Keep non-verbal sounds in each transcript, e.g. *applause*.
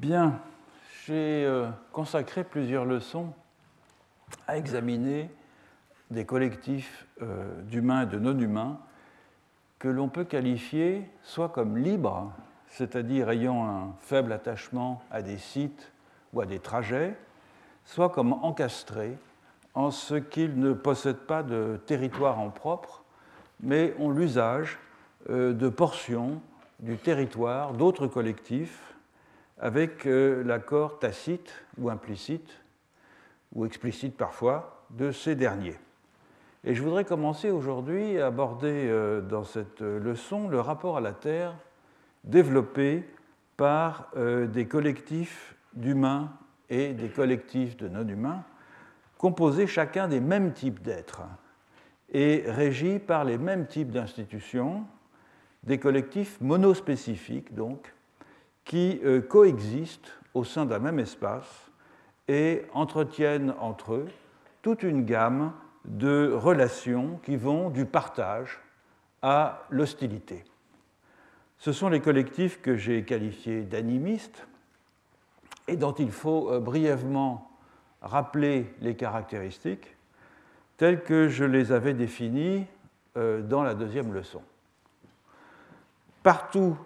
Bien, j'ai euh, consacré plusieurs leçons à examiner des collectifs euh, d'humains et de non-humains que l'on peut qualifier soit comme libres, c'est-à-dire ayant un faible attachement à des sites ou à des trajets, soit comme encastrés, en ce qu'ils ne possèdent pas de territoire en propre, mais ont l'usage euh, de portions du territoire d'autres collectifs avec euh, l'accord tacite ou implicite, ou explicite parfois, de ces derniers. Et je voudrais commencer aujourd'hui à aborder euh, dans cette leçon le rapport à la Terre développé par des collectifs d'humains et des collectifs de non-humains, composés chacun des mêmes types d'êtres et régis par les mêmes types d'institutions, des collectifs monospécifiques donc, qui euh, coexistent au sein d'un même espace et entretiennent entre eux toute une gamme de relations qui vont du partage à l'hostilité. Ce sont les collectifs que j'ai qualifiés d'animistes et dont il faut euh, brièvement rappeler les caractéristiques telles que je les avais définies euh, dans la deuxième leçon. Partout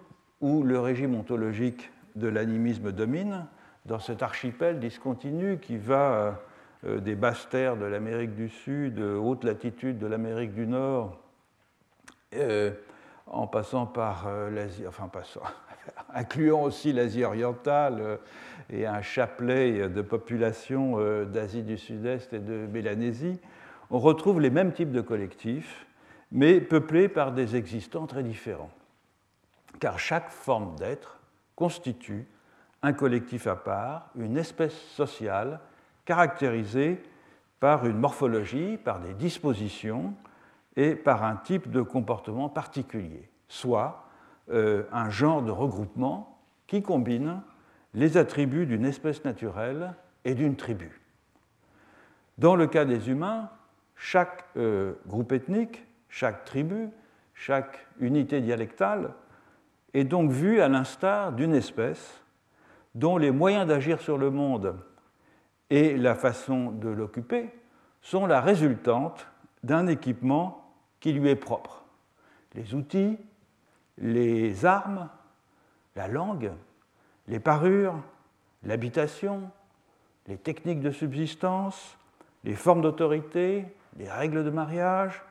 où le régime ontologique de l'animisme domine, dans cet archipel discontinu qui va euh, des basses terres de l'Amérique du Sud, haute latitude de l'Amérique du Nord, en passant par l'Asie, enfin passant, *laughs* incluant aussi l'Asie orientale, et un chapelet de populations euh, d'Asie du Sud-Est et de Mélanésie, on retrouve les mêmes types de collectifs, mais peuplés par des existants très différents. Car chaque forme d'être constitue un collectif à part, une espèce sociale caractérisée par une morphologie, par des dispositions et par un type de comportement particulier, soit euh, un genre de regroupement qui combine les attributs d'une espèce naturelle et d'une tribu. Dans le cas des humains, chaque euh, groupe ethnique, chaque tribu, chaque unité dialectale est donc vue à l'instar d'une espèce dont les moyens d'agir sur le monde et la façon de l'occuper sont la résultante d'un équipement qui lui est propre. Les outils, les armes, la langue, les parures, l'habitation, les techniques de subsistance, les formes d'autorité, les règles de mariage,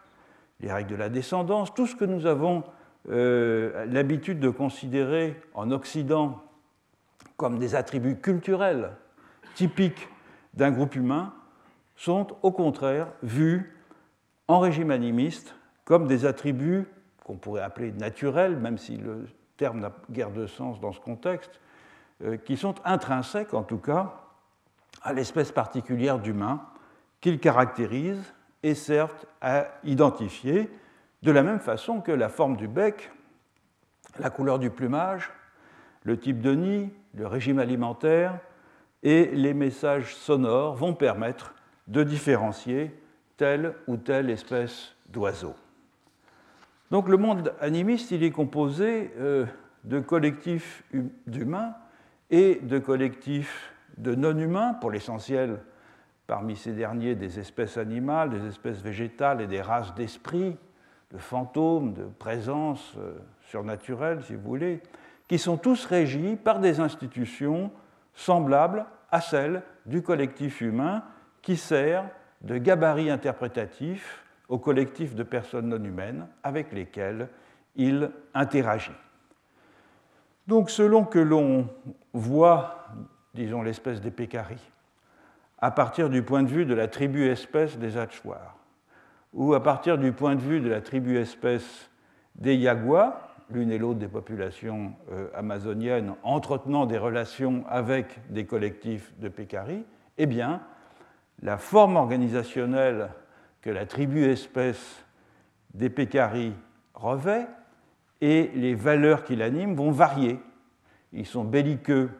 les règles de la descendance, tout ce que nous avons euh, l'habitude de considérer en Occident comme des attributs culturels typiques d'un groupe humain, sont au contraire vus en régime animiste comme des attributs qu'on pourrait appeler naturels, même si le terme n'a guère de sens dans ce contexte, euh, qui sont intrinsèques en tout cas à l'espèce particulière d'humain qu'ils caractérisent et servent à identifier de la même façon que la forme du bec, la couleur du plumage, le type de nid, le régime alimentaire et les messages sonores vont permettre de différencier telle ou telle espèce d'oiseau. Donc le monde animiste, il est composé euh, de collectifs d'humains et de collectifs de non-humains, pour l'essentiel parmi ces derniers des espèces animales, des espèces végétales et des races d'esprits, de fantômes, de présences euh, surnaturelles, si vous voulez, qui sont tous régis par des institutions semblables à celles du collectif humain qui sert de gabarit interprétatif au collectif de personnes non humaines avec lesquelles il interagit. Donc selon que l'on voit, disons, l'espèce des pécaries, à partir du point de vue de la tribu-espèce des Hachoirs, ou à partir du point de vue de la tribu-espèce des Yaguas, l'une et l'autre des populations euh, amazoniennes entretenant des relations avec des collectifs de pécaries, eh bien, la forme organisationnelle que la tribu-espèce des pécaries revêt et les valeurs qui l'animent vont varier. Ils sont belliqueux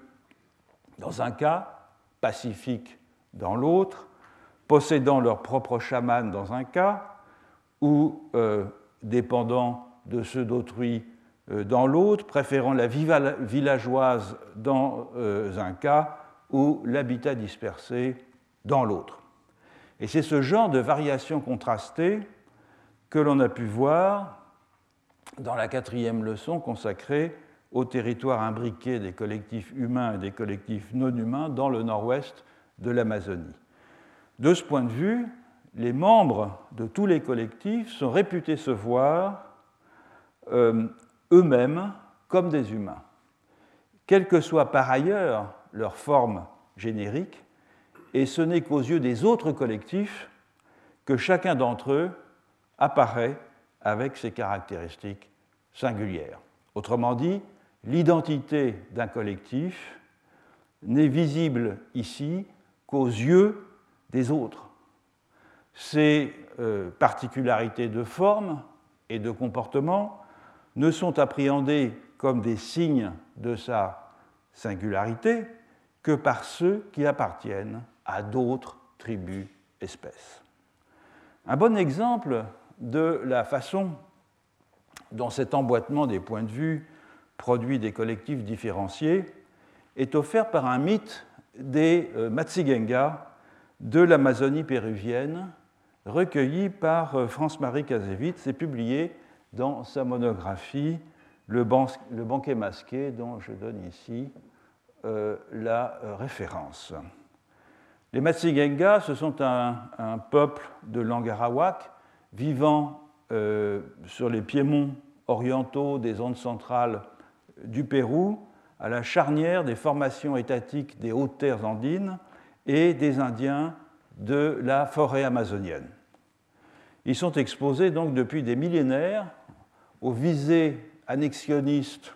dans un cas, pacifiques dans l'autre, possédant leur propre chaman dans un cas, ou euh, dépendant de ceux d'autrui euh, dans l'autre, préférant la vie villageoise dans euh, un cas ou l'habitat dispersé dans l'autre. Et c'est ce genre de variation contrastée que l'on a pu voir dans la quatrième leçon consacrée au territoire imbriqué des collectifs humains et des collectifs non humains dans le nord-ouest de l'Amazonie. De ce point de vue, les membres de tous les collectifs sont réputés se voir euh, eux-mêmes comme des humains, quelle que soit par ailleurs leur forme générique, et ce n'est qu'aux yeux des autres collectifs que chacun d'entre eux apparaît avec ses caractéristiques singulières. Autrement dit, l'identité d'un collectif n'est visible ici qu'aux yeux des autres. Ces euh, particularités de forme et de comportement ne sont appréhendées comme des signes de sa singularité que par ceux qui appartiennent à d'autres tribus espèces. Un bon exemple de la façon dont cet emboîtement des points de vue produit des collectifs différenciés est offert par un mythe des euh, Matsigenga de l'Amazonie péruvienne, recueilli par euh, France-Marie Kazevitz et publié dans sa monographie Le, banquet masqué, dont je donne ici euh, la référence. Les Matsigenga, ce sont un, peuple de langue arawak vivant sur les piémonts orientaux des zones centrales du Pérou à la charnière des formations étatiques des hautes terres andines et des Indiens de la forêt amazonienne. Ils sont exposés donc depuis des millénaires aux visées annexionnistes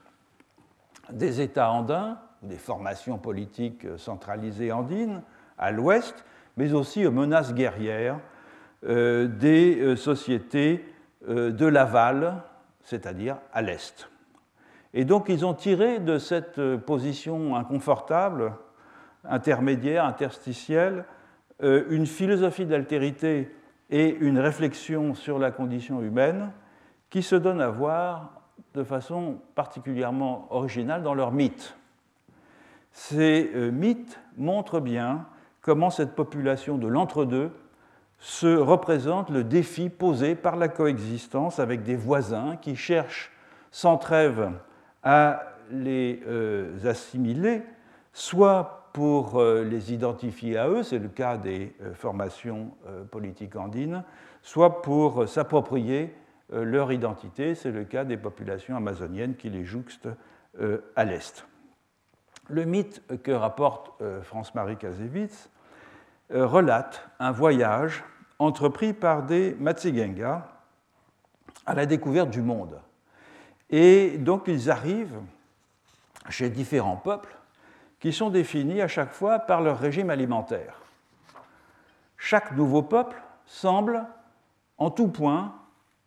des États andins, des formations politiques centralisées andines à l'ouest, mais aussi aux menaces guerrières euh, des euh, sociétés euh, de l'aval, c'est-à-dire à l'est. Et donc ils ont tiré de cette position inconfortable, intermédiaire, interstitielle, euh, une philosophie d'altérité et une réflexion sur la condition humaine qui se donnent à voir de façon particulièrement originale dans leurs mythes. Ces euh, mythes montrent bien comment cette population de l'entre-deux se représente le défi posé par la coexistence avec des voisins qui cherchent sans trêve à les euh, assimiler, soit pour euh, les identifier à eux, c'est le cas des euh, formations politiques andines, soit pour s'approprier leur identité, c'est le cas des populations amazoniennes qui les jouxtent à l'est. Le mythe que rapporte France-Marie Kazevitz relate un voyage entrepris par des Matsigenga à la découverte du monde. Et donc ils arrivent chez différents peuples qui sont définis à chaque fois par leur régime alimentaire. Chaque nouveau peuple semble en tout point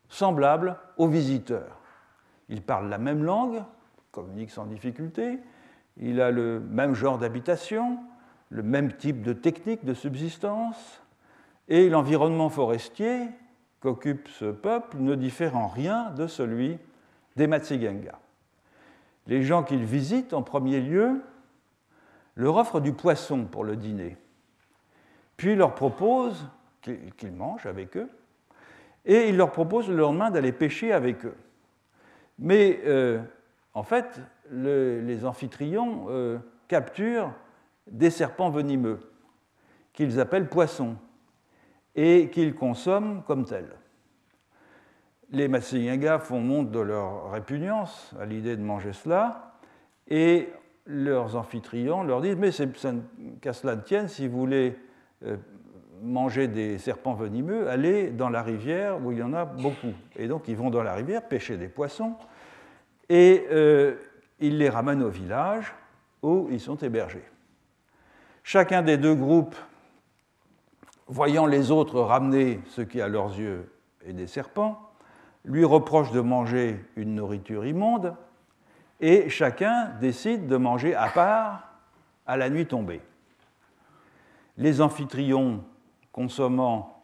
semblable aux visiteurs. Il parle la même langue, communique sans difficulté, il a le même genre d'habitation, le même type de technique de subsistance, et l'environnement forestier qu'occupe ce peuple ne diffère en rien de celui des Matsigenga. Les gens qu'ils visitent en premier lieu leur offrent du poisson pour le dîner, puis leur proposent qu'ils mangent avec eux, et ils leur proposent le lendemain d'aller pêcher avec eux. Mais euh, en fait, les amphitrions euh, capturent des serpents venimeux qu'ils appellent poissons et qu'ils consomment comme tels les Matsiyenga font montre de leur répugnance à l'idée de manger cela, et leurs amphitrions leur disent Mais qu'à cela ne tienne, si vous voulez euh, manger des serpents venimeux, allez dans la rivière où il y en a beaucoup. Et donc ils vont dans la rivière pêcher des poissons, et euh, ils les ramènent au village où ils sont hébergés. Chacun des deux groupes, voyant les autres ramener ce qui à leurs yeux est des serpents, lui reproche de manger une nourriture immonde, et chacun décide de manger à part à la nuit tombée. Les amphitrions consommant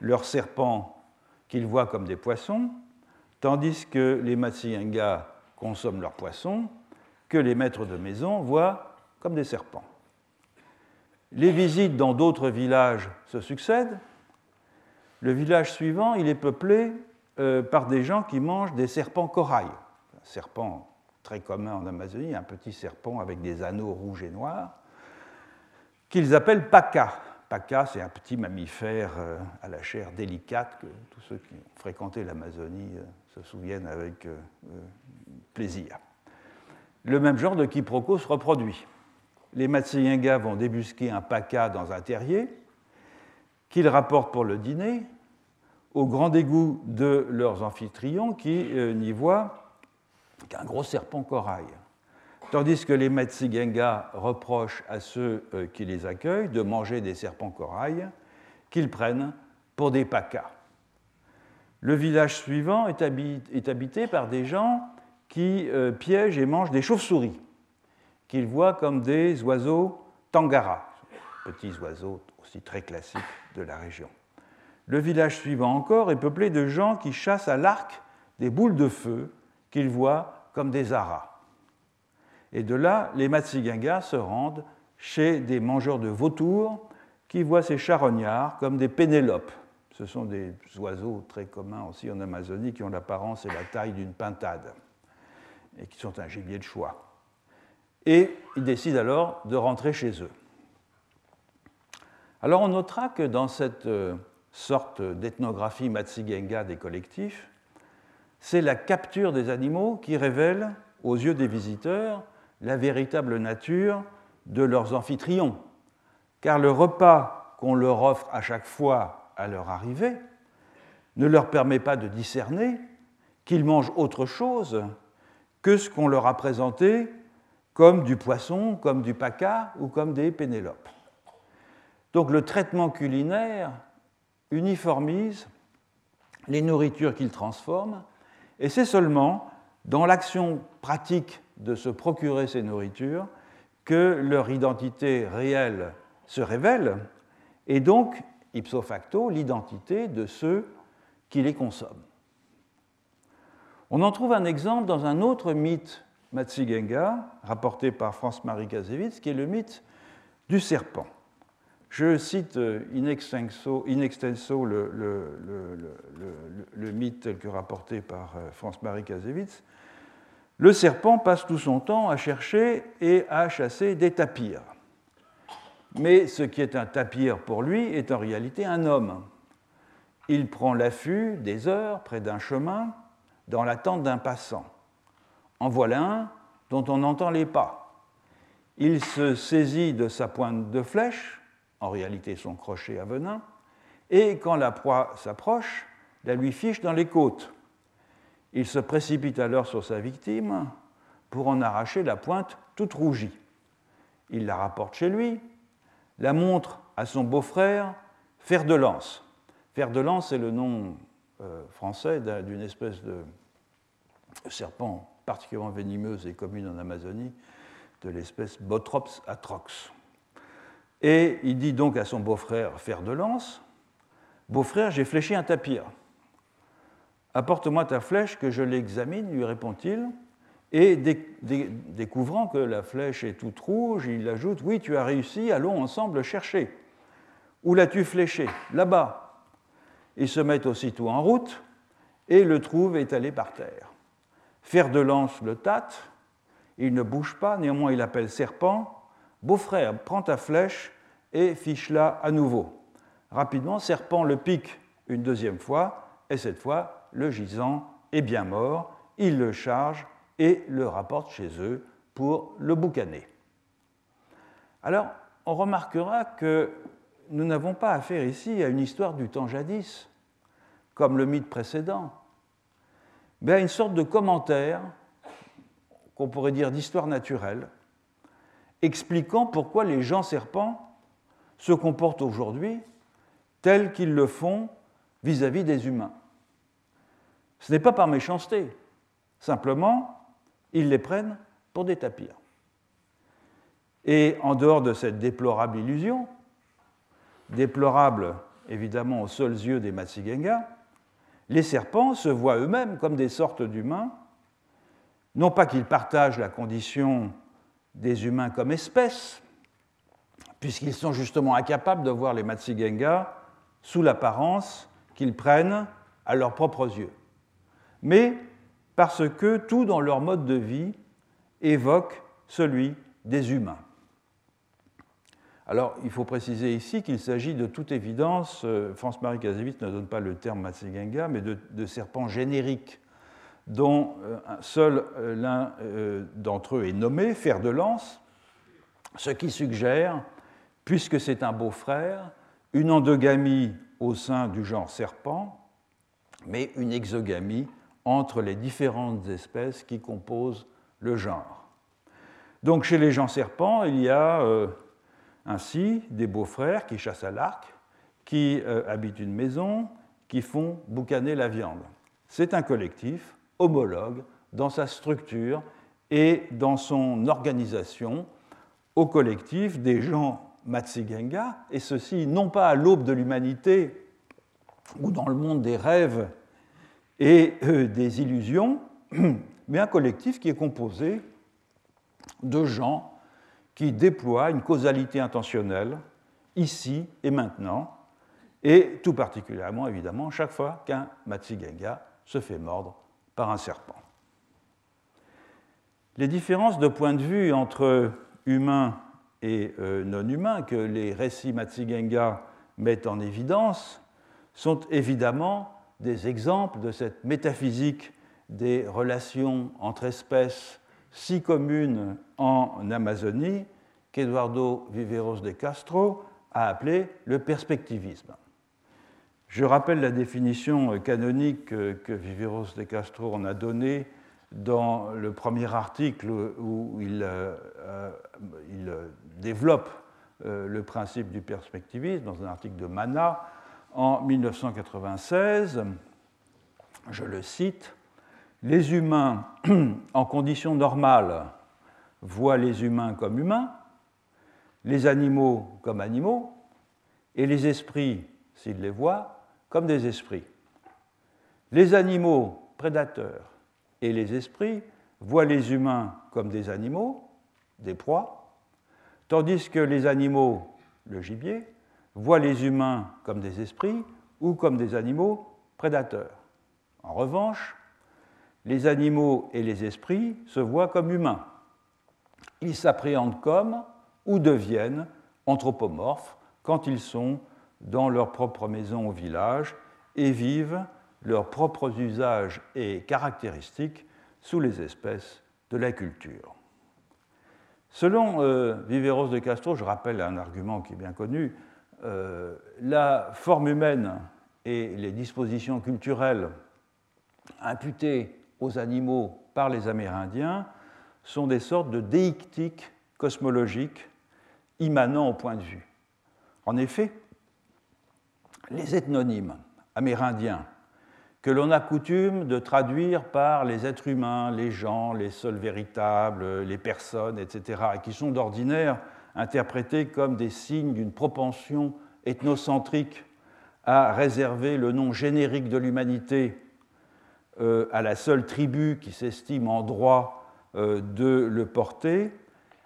leurs serpents qu'ils voient comme des poissons, tandis que les Matsiyenga consomment leurs poissons que les maîtres de maison voient comme des serpents. Les visites dans d'autres villages se succèdent. Le village suivant, il est peuplé euh, par des gens qui mangent des serpents corail. Très commun en Amazonie, un petit serpent avec des anneaux rouges et noirs, qu'ils appellent paca. Paca, c'est un petit mammifère euh, à la chair délicate que tous ceux qui ont fréquenté l'Amazonie euh, se souviennent avec plaisir. Le même genre de quiproquo se reproduit les Matsyenga vont débusquer un paca dans un terrier qu'ils rapportent pour le dîner, au grand dégoût de leurs amphitryon qui euh, n'y voient qu'un gros serpent corail. Tandis que les Matsigenga reprochent à ceux euh, qui les accueillent de manger des serpents corail qu'ils prennent pour des pacas. Le village suivant est habité, par des gens qui euh, piègent et mangent des chauves-souris qu'ils voient comme des oiseaux tangara, petits oiseaux aussi très classiques de la région. Le village suivant encore est peuplé de gens qui chassent à l'arc des boules de feu qu'ils voient comme des aras. Et de là, les Matsigangas se rendent chez des mangeurs de vautours qui voient ces charognards comme des pénélopes. Ce sont des oiseaux très communs aussi en Amazonie qui ont l'apparence et la taille d'une pintade et qui sont un gibier de choix et ils décident alors de rentrer chez eux. Alors on notera que dans cette euh, sorte d'ethnographie Matsigenga des collectifs, c'est la capture des animaux qui révèle aux yeux des visiteurs la véritable nature de leurs amphitryon, car le repas qu'on leur offre à chaque fois à leur arrivée ne leur permet pas de discerner qu'ils mangent autre chose que ce qu'on leur a présenté comme du poisson, comme du paca ou comme des pénélopes. Donc le traitement culinaire uniformise les nourritures qu'il transforme, et c'est seulement dans l'action pratique de se procurer ces nourritures que leur identité réelle se révèle, et donc, ipso facto, l'identité de ceux qui les consomment. On en trouve un exemple dans un autre mythe Matsigenga, rapporté par France-Marie Kazevitz, qui est le mythe du serpent. Je cite euh, in extenso, le, mythe tel que rapporté par euh, France-Marie Kazevitz. Le serpent passe tout son temps à chercher et à chasser des tapirs. Mais ce qui est un tapir pour lui est en réalité un homme. Il prend l'affût des heures près d'un chemin dans l'attente d'un passant. En voilà un dont on entend les pas. Il se saisit de sa pointe de flèche, en réalité son crochet à venin, et quand la proie s'approche, la lui fiche dans les côtes. Il se précipite alors sur sa victime pour en arracher la pointe toute rougie. Il la rapporte chez lui, la montre à son beau-frère, Fer de Lance. Fer de Lance est le nom euh, français d'une espèce de serpent particulièrement venimeuse et commune en Amazonie, de l'espèce Botrops atrox. Et il dit donc à son beau-frère Fer de Lance Beau-frère, j'ai fléché un tapir. Apporte-moi ta flèche que je l'examine, lui répond-il. Et découvrant que la flèche est toute rouge, il ajoute Oui, tu as réussi, allons ensemble chercher. Où l'as-tu fléché? Là-bas. Ils se mettent aussitôt en route et le trouvent étalé par terre. Fer de lance le tâte, il ne bouge pas, néanmoins il appelle serpent. Beau-frère, prends ta flèche et fiche-la à nouveau. Rapidement, serpent le pique une deuxième fois, et cette fois, le gisant est bien mort. Il le charge et le rapporte chez eux pour le boucaner. Alors, on remarquera que nous n'avons pas affaire ici à une histoire du temps jadis, comme le mythe précédent mais à une sorte de commentaire, qu'on pourrait dire d'histoire naturelle, expliquant pourquoi les gens serpents se comportent aujourd'hui tels qu'ils le font vis-à-vis des humains. Ce n'est pas par méchanceté, simplement, ils les prennent pour des tapirs. Et en dehors de cette déplorable illusion, déplorable évidemment aux seuls yeux des Matsigenga, les serpents se voient eux-mêmes comme des sortes d'humains non pas qu'ils partagent la condition des humains comme espèce, puisqu'ils sont justement incapables de voir les Matsigenga sous l'apparence qu'ils prennent à leurs propres yeux, mais parce que tout dans leur mode de vie évoque celui des humains. Alors, il faut préciser ici qu'il s'agit de toute évidence, euh, France-Marie Kazevitz ne donne pas le terme Matsigenga, mais de, serpents génériques, dont euh, seul euh, l'un d'entre eux est nommé, fer de lance, ce qui suggère, puisque c'est un beau-frère, une endogamie au sein du genre serpent, mais une exogamie entre les différentes espèces qui composent le genre. Donc chez les gens serpents, il y a ainsi des beaux-frères qui chassent à l'arc, qui euh, habitent une maison, qui font boucaner la viande. C'est un collectif homologue dans sa structure et dans son organisation au collectif des gens Matsigenga, et ceci non pas à l'aube de l'humanité ou dans le monde des rêves et euh, des illusions, *clears throat* mais un collectif qui est composé de gens qui déploie une causalité intentionnelle, ici et maintenant, et tout particulièrement, évidemment, chaque fois qu'un Matsigenga se fait mordre par un serpent. Les différences de point de vue entre humains et euh, non humains que les récits Matsigenga mettent en évidence sont évidemment des exemples de cette métaphysique des relations entre espèces si commune en Amazonie qu'Eduardo Viveros de Castro a appelé le perspectivisme. Je rappelle la définition canonique que Viveros de Castro en a donnée dans le premier article où il, euh, développe euh, le principe du perspectivisme, dans un article de Mana en 1996. Je le cite les humains *clears throat* en conditions normales voient les humains comme humains, les animaux comme animaux, et les esprits, s'ils les voient, comme des esprits. Les animaux prédateurs et les esprits voient les humains comme des animaux, des proies, tandis que les animaux, le gibier, voient les humains comme des esprits ou comme des animaux prédateurs. En revanche, les animaux et les esprits se voient comme humains. Ils s'appréhendent comme ou deviennent anthropomorphes quand ils sont dans leur propre maison au village et vivent leurs propres usages et caractéristiques sous les espèces de la culture. Selon euh, Viveros de Castro, je rappelle un argument qui est bien connu, euh, la forme humaine et les dispositions culturelles imputées aux animaux par les Amérindiens sont des sortes de déictiques cosmologiques immanents au point de vue. En effet, les ethnonymes amérindiens que l'on a coutume de traduire par les êtres humains, les gens, les seuls véritables, les personnes, etc., et qui sont d'ordinaire interprétés comme des signes d'une propension ethnocentrique à réserver le nom générique de l'humanité euh, à la seule tribu qui s'estime en droit euh, de le porter,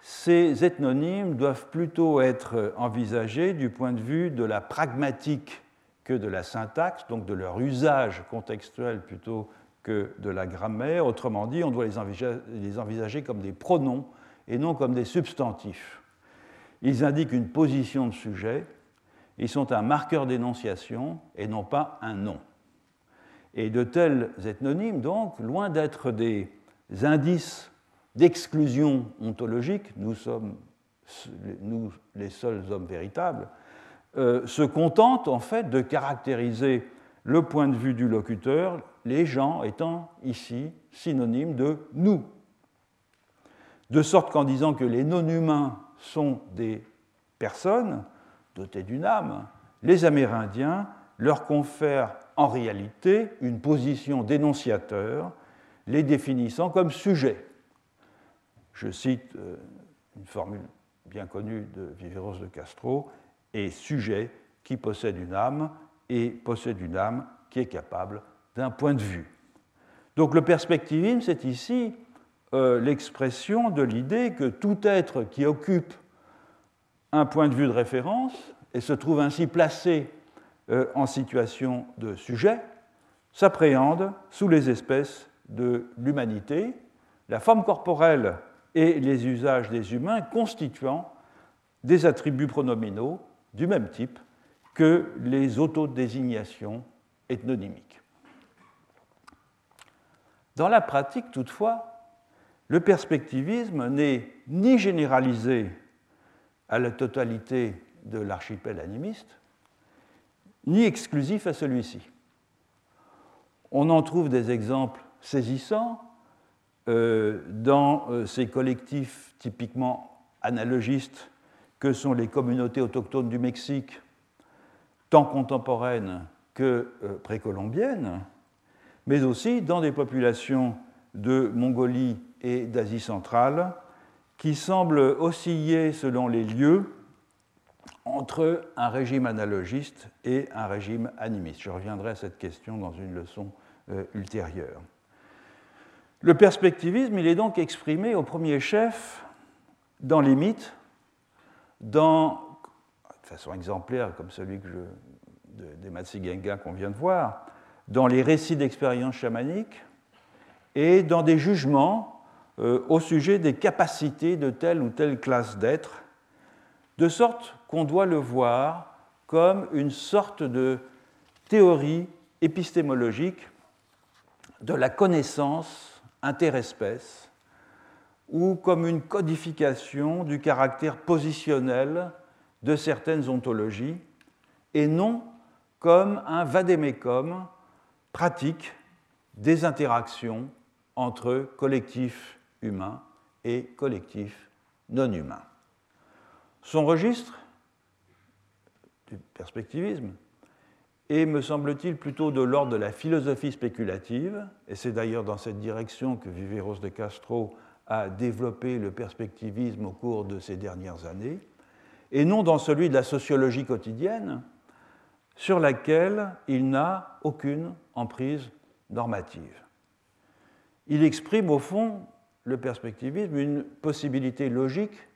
ces ethnonymes doivent plutôt être envisagés du point de vue de la pragmatique que de la syntaxe, donc de leur usage contextuel plutôt que de la grammaire. Autrement dit, on doit les envisager, comme des pronoms et non comme des substantifs. Ils indiquent une position de sujet, ils sont un marqueur d'énonciation et non pas un nom. Et de tels ethnonymes, donc, loin d'être des indices d'exclusion ontologique, nous sommes nous, les seuls hommes véritables, euh, se contentent en fait de caractériser le point de vue du locuteur, les gens étant ici synonymes de nous. De sorte qu'en disant que les non-humains sont des personnes dotées d'une âme, les Amérindiens leur confèrent en réalité une position d'énonciateur, les définissant comme sujets. Je cite euh, une formule bien connue de Viveros de Castro, et sujet qui possède une âme et possède une âme qui est capable d'un point de vue. Donc le perspectivisme, c'est ici euh, l'expression de l'idée que tout être qui occupe un point de vue de référence et se trouve ainsi placé euh, en situation de sujet s'appréhende sous les espèces de l'humanité, la forme corporelle et les usages des humains constituant des attributs pronominaux du même type que les autodésignations ethnonymiques. Dans la pratique, toutefois, le perspectivisme n'est ni généralisé à la totalité de l'archipel animiste, ni exclusif à celui-ci. On en trouve des exemples saisissants euh, dans euh, ces collectifs typiquement analogistes que sont les communautés autochtones du Mexique, tant contemporaines que euh, précolombiennes, mais aussi dans des populations de Mongolie et d'Asie centrale qui semblent osciller selon les lieux entre un régime analogiste et un régime animiste. Je reviendrai à cette question dans une leçon euh, ultérieure. Le perspectivisme, il est donc exprimé au premier chef dans les mythes, dans, de façon exemplaire, comme celui que je, des Matsigenga qu'on vient de voir, dans les récits d'expériences chamaniques et dans des jugements euh, au sujet des capacités de telle ou telle classe d'êtres, de sorte qu'on doit le voir comme une sorte de théorie épistémologique de la connaissance interespèce ou comme une codification du caractère positionnel de certaines ontologies et non comme un vadémécum pratique des interactions entre collectifs humains et collectifs non humains. Son registre du perspectivisme est, me semble-t-il, plutôt de l'ordre de la philosophie spéculative, et c'est d'ailleurs dans cette direction que Viveros de Castro a développé le perspectivisme au cours de ces dernières années, et non dans celui de la sociologie quotidienne, sur laquelle il n'a aucune emprise normative. Il exprime au fond, le perspectivisme, une possibilité logique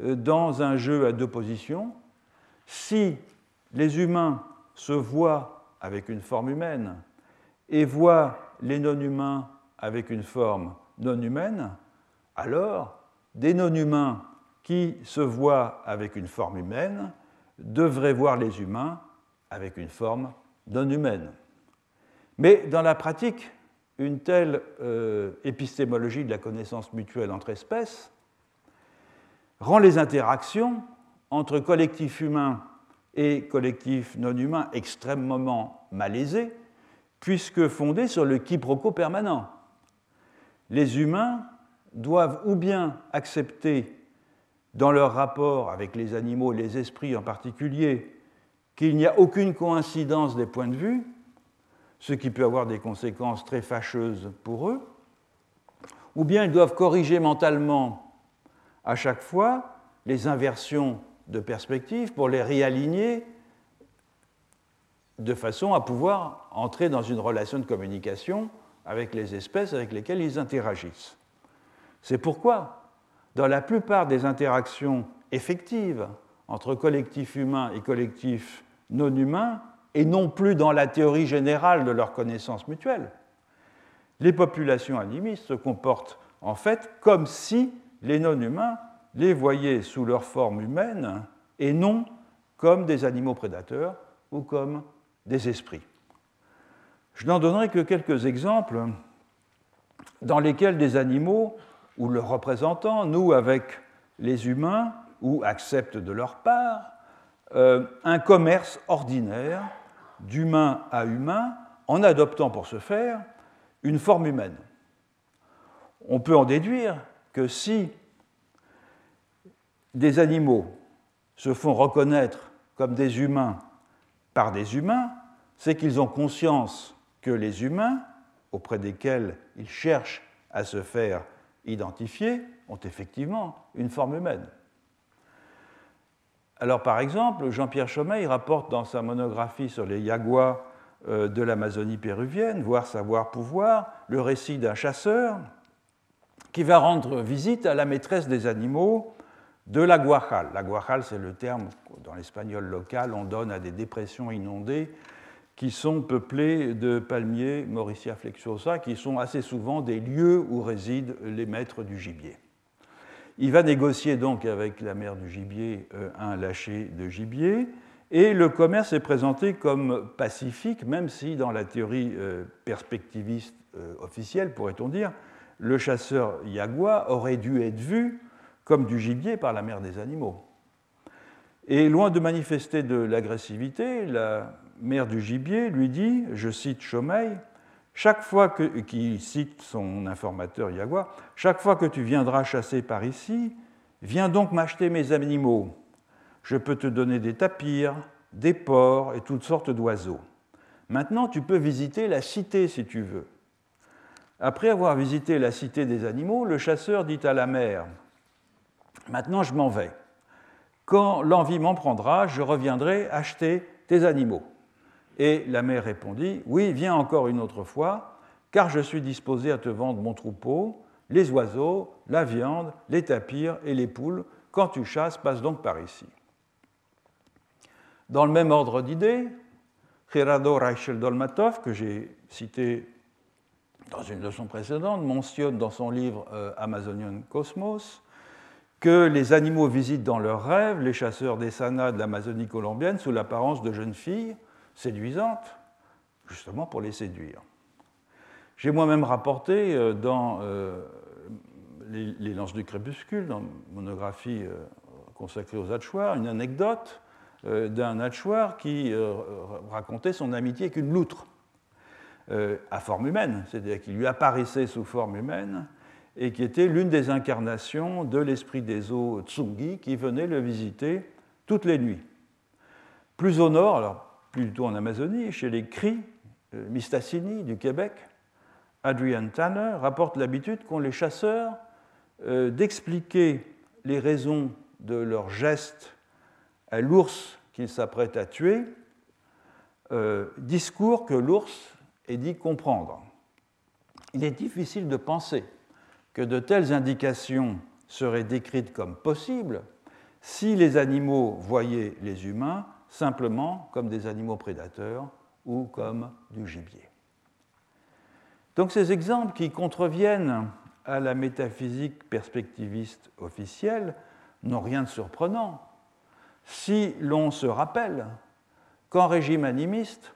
euh, dans un jeu à deux positions. Si les humains se voient avec une forme humaine et voient les non-humains avec une forme non humaine, alors des non-humains qui se voient avec une forme humaine devraient voir les humains avec une forme non humaine. Mais dans la pratique, une telle euh, épistémologie de la connaissance mutuelle entre espèces rend les interactions entre collectifs humains et collectifs non humains extrêmement malaisés, puisque fondées sur le quiproquo permanent. Les humains doivent ou bien accepter dans leur rapport avec les animaux et les esprits en particulier qu'il n'y a aucune coïncidence des points de vue, ce qui peut avoir des conséquences très fâcheuses pour eux, ou bien ils doivent corriger mentalement à chaque fois les inversions de perspective pour les réaligner de façon à pouvoir entrer dans une relation de communication avec les espèces avec lesquelles ils interagissent. C'est pourquoi, dans la plupart des interactions effectives entre collectifs humains et collectifs non humains, et non plus dans la théorie générale de leur connaissance mutuelle. Les populations animistes se comportent en fait comme si les non-humains les voyaient sous leur forme humaine et non comme des animaux prédateurs ou comme des esprits. Je n'en donnerai que quelques exemples dans lesquels des animaux ou leurs représentants nouent avec les humains ou acceptent de leur part euh, un commerce ordinaire d'humain à humain en adoptant pour ce faire une forme humaine. On peut en déduire que si des animaux se font reconnaître comme des humains par des humains, c'est qu'ils ont conscience que les humains, auprès desquels ils cherchent à se faire identifier, ont effectivement une forme humaine. Alors par exemple, Jean-Pierre Chaumet rapporte dans sa monographie sur les yaguas euh, de l'Amazonie péruvienne, Voir, savoir, pouvoir, le récit d'un chasseur qui va rendre visite à la maîtresse des animaux de la Guajal. La Guajal, c'est le terme dans l'espagnol local, on donne à des dépressions inondées qui sont peuplées de palmiers Mauricia flexuosa, qui sont assez souvent des lieux où résident les maîtres du gibier. Il va négocier donc avec la mère du gibier euh, un lâcher de gibier, et le commerce est présenté comme pacifique, même si dans la théorie euh, perspectiviste euh, officielle, pourrait-on dire, le chasseur Yagua aurait dû être vu comme du gibier par la mère des animaux. Et loin de manifester de l'agressivité, la mère du gibier lui dit, je cite Chomei, chaque fois que, qui cite son informateur Yagua, chaque fois que tu viendras chasser par ici, viens donc m'acheter mes animaux. Je peux te donner des tapirs, des porcs et toutes sortes d'oiseaux. Maintenant, tu peux visiter la cité si tu veux. Après avoir visité la cité des animaux, le chasseur dit à la mère Maintenant, je m'en vais. Quand l'envie m'en prendra, je reviendrai acheter tes animaux. Et la mère répondit Oui, viens encore une autre fois, car je suis disposé à te vendre mon troupeau, les oiseaux, la viande, les tapirs et les poules. Quand tu chasses, passe donc par ici. Dans le même ordre d'idées, Gerardo Reichel Dolmatov, que j'ai cité dans une leçon précédente, mentionne dans son livre euh, Amazonian Cosmos que les animaux visitent dans leurs rêves les chasseurs des sanas de l'Amazonie colombienne sous l'apparence de jeunes filles séduisantes, justement pour les séduire. J'ai moi-même rapporté euh, dans euh, les, Lances du crépuscule, dans monographie consacrée aux Hatchoirs, une anecdote d'un Hatchoir qui racontait son amitié avec une loutre à forme humaine, c'est-à-dire qu'il lui apparaissait sous forme humaine et qui était l'une des incarnations de l'esprit des eaux Tsungi qui venait le visiter toutes les nuits. Plus au nord, alors tout en Amazonie, chez les Cris, euh, Mistassini du Québec, Adrian Tanner rapporte l'habitude qu'ont les chasseurs euh, d'expliquer les raisons de leur geste à l'ours qu'ils s'apprêtent à tuer, euh, discours que l'ours est dit comprendre. Il est difficile de penser que de telles indications seraient décrites comme possibles si les animaux voyaient les humains simplement comme des animaux prédateurs ou comme du gibier. Donc ces exemples qui contreviennent à la métaphysique perspectiviste officielle n'ont rien de surprenant si l'on se rappelle qu'en régime animiste,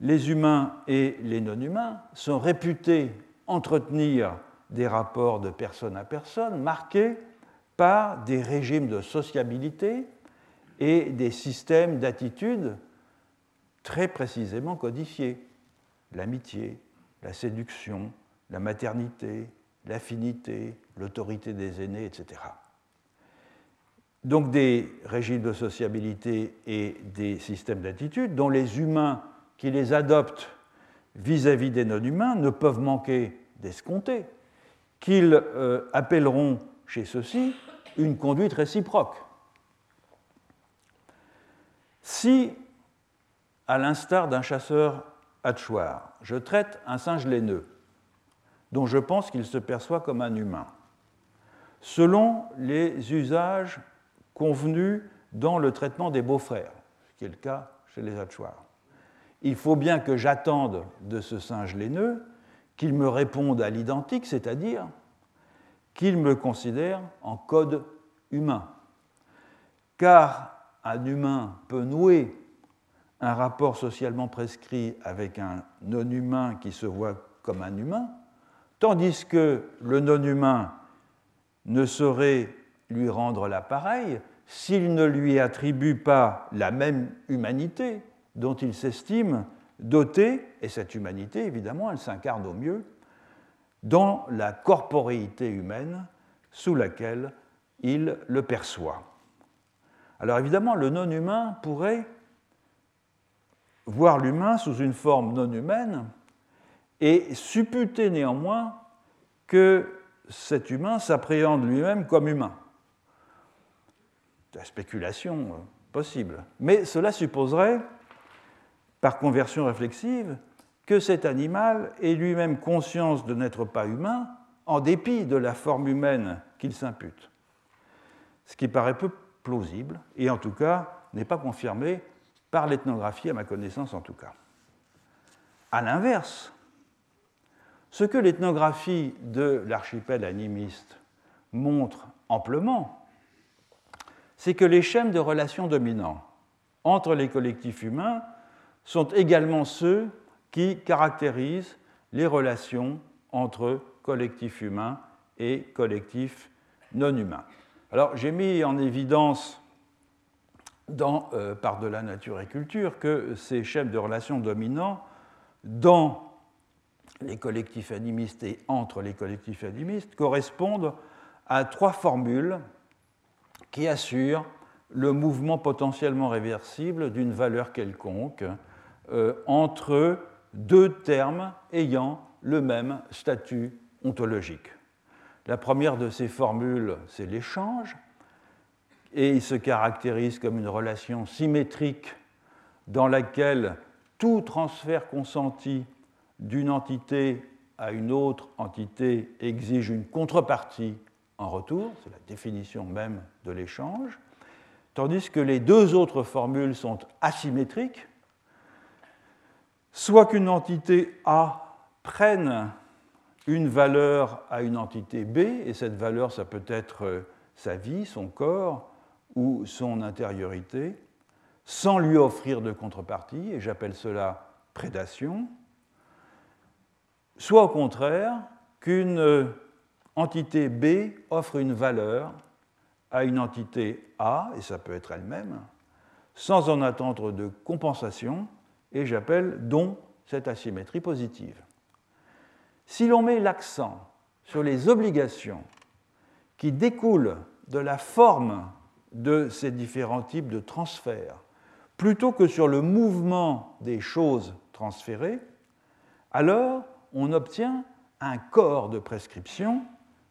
les humains et les non-humains sont réputés entretenir des rapports de personne à personne marqués par des régimes de sociabilité et des systèmes d'attitude très précisément codifiés. L'amitié, la séduction, la maternité, l'affinité, l'autorité des aînés, etc. Donc des régimes de sociabilité et des systèmes d'attitude dont les humains qui les adoptent vis-à-vis des non-humains ne peuvent manquer d'escompter qu'ils euh, appelleront chez ceux-ci une conduite réciproque. Si, à l'instar d'un chasseur hachoir, je traite un singe laineux, dont je pense qu'il se perçoit comme un humain, selon les usages convenus dans le traitement des beaux-frères, ce qui est le cas chez les hachoirs il faut bien que j'attende de ce singe laineux qu'il me réponde à l'identique, c'est-à-dire qu'il me considère en code humain. Car un humain peut nouer un rapport socialement prescrit avec un non-humain qui se voit comme un humain, tandis que le non-humain ne saurait lui rendre l'appareil s'il ne lui attribue pas la même humanité, dont il s'estime doté, et cette humanité, évidemment, elle s'incarne au mieux dans la corporéité humaine sous laquelle il le perçoit. Alors évidemment, le non-humain pourrait voir l'humain sous une forme non humaine et supputer néanmoins que cet humain s'appréhende lui-même comme humain. La spéculation euh, possible. Mais cela supposerait par conversion réflexive, que cet animal ait lui-même conscience de n'être pas humain en dépit de la forme humaine qu'ils s'imputent. Ce qui paraît peu plausible, et en tout cas n'est pas confirmé par l'ethnographie, à ma connaissance en tout cas. A l'inverse, ce que l'ethnographie de l'archipel animiste montre amplement, c'est que les schèmes de relations dominants entre les collectifs humains sont également ceux qui caractérisent les relations entre collectifs humains et collectifs non humains. Alors j'ai mis en évidence dans euh, Par de la nature et culture que ces schèmes de relations dominants dans les collectifs animistes et entre les collectifs animistes correspondent à trois formules qui assurent le mouvement potentiellement réversible d'une valeur quelconque euh, entre deux termes ayant le même statut ontologique. La première de ces formules, c'est l'échange, et il se caractérise comme une relation symétrique dans laquelle tout transfert consenti d'une entité à une autre entité exige une contrepartie en retour, c'est la définition même de l'échange, tandis que les deux autres formules sont asymétriques, soit qu'une entité A prenne une valeur à une entité B, et cette valeur, ça peut être euh, sa vie, son corps ou son intériorité, sans lui offrir de contrepartie, et j'appelle cela prédation, soit au contraire qu'une euh, entité B offre une valeur à une entité A, et ça peut être elle-même, sans en attendre de compensation, et j'appelle don cette asymétrie positive. Si l'on met l'accent sur les obligations qui découlent de la forme de ces différents types de transferts, plutôt que sur le mouvement des choses transférées, alors on obtient un corps de prescription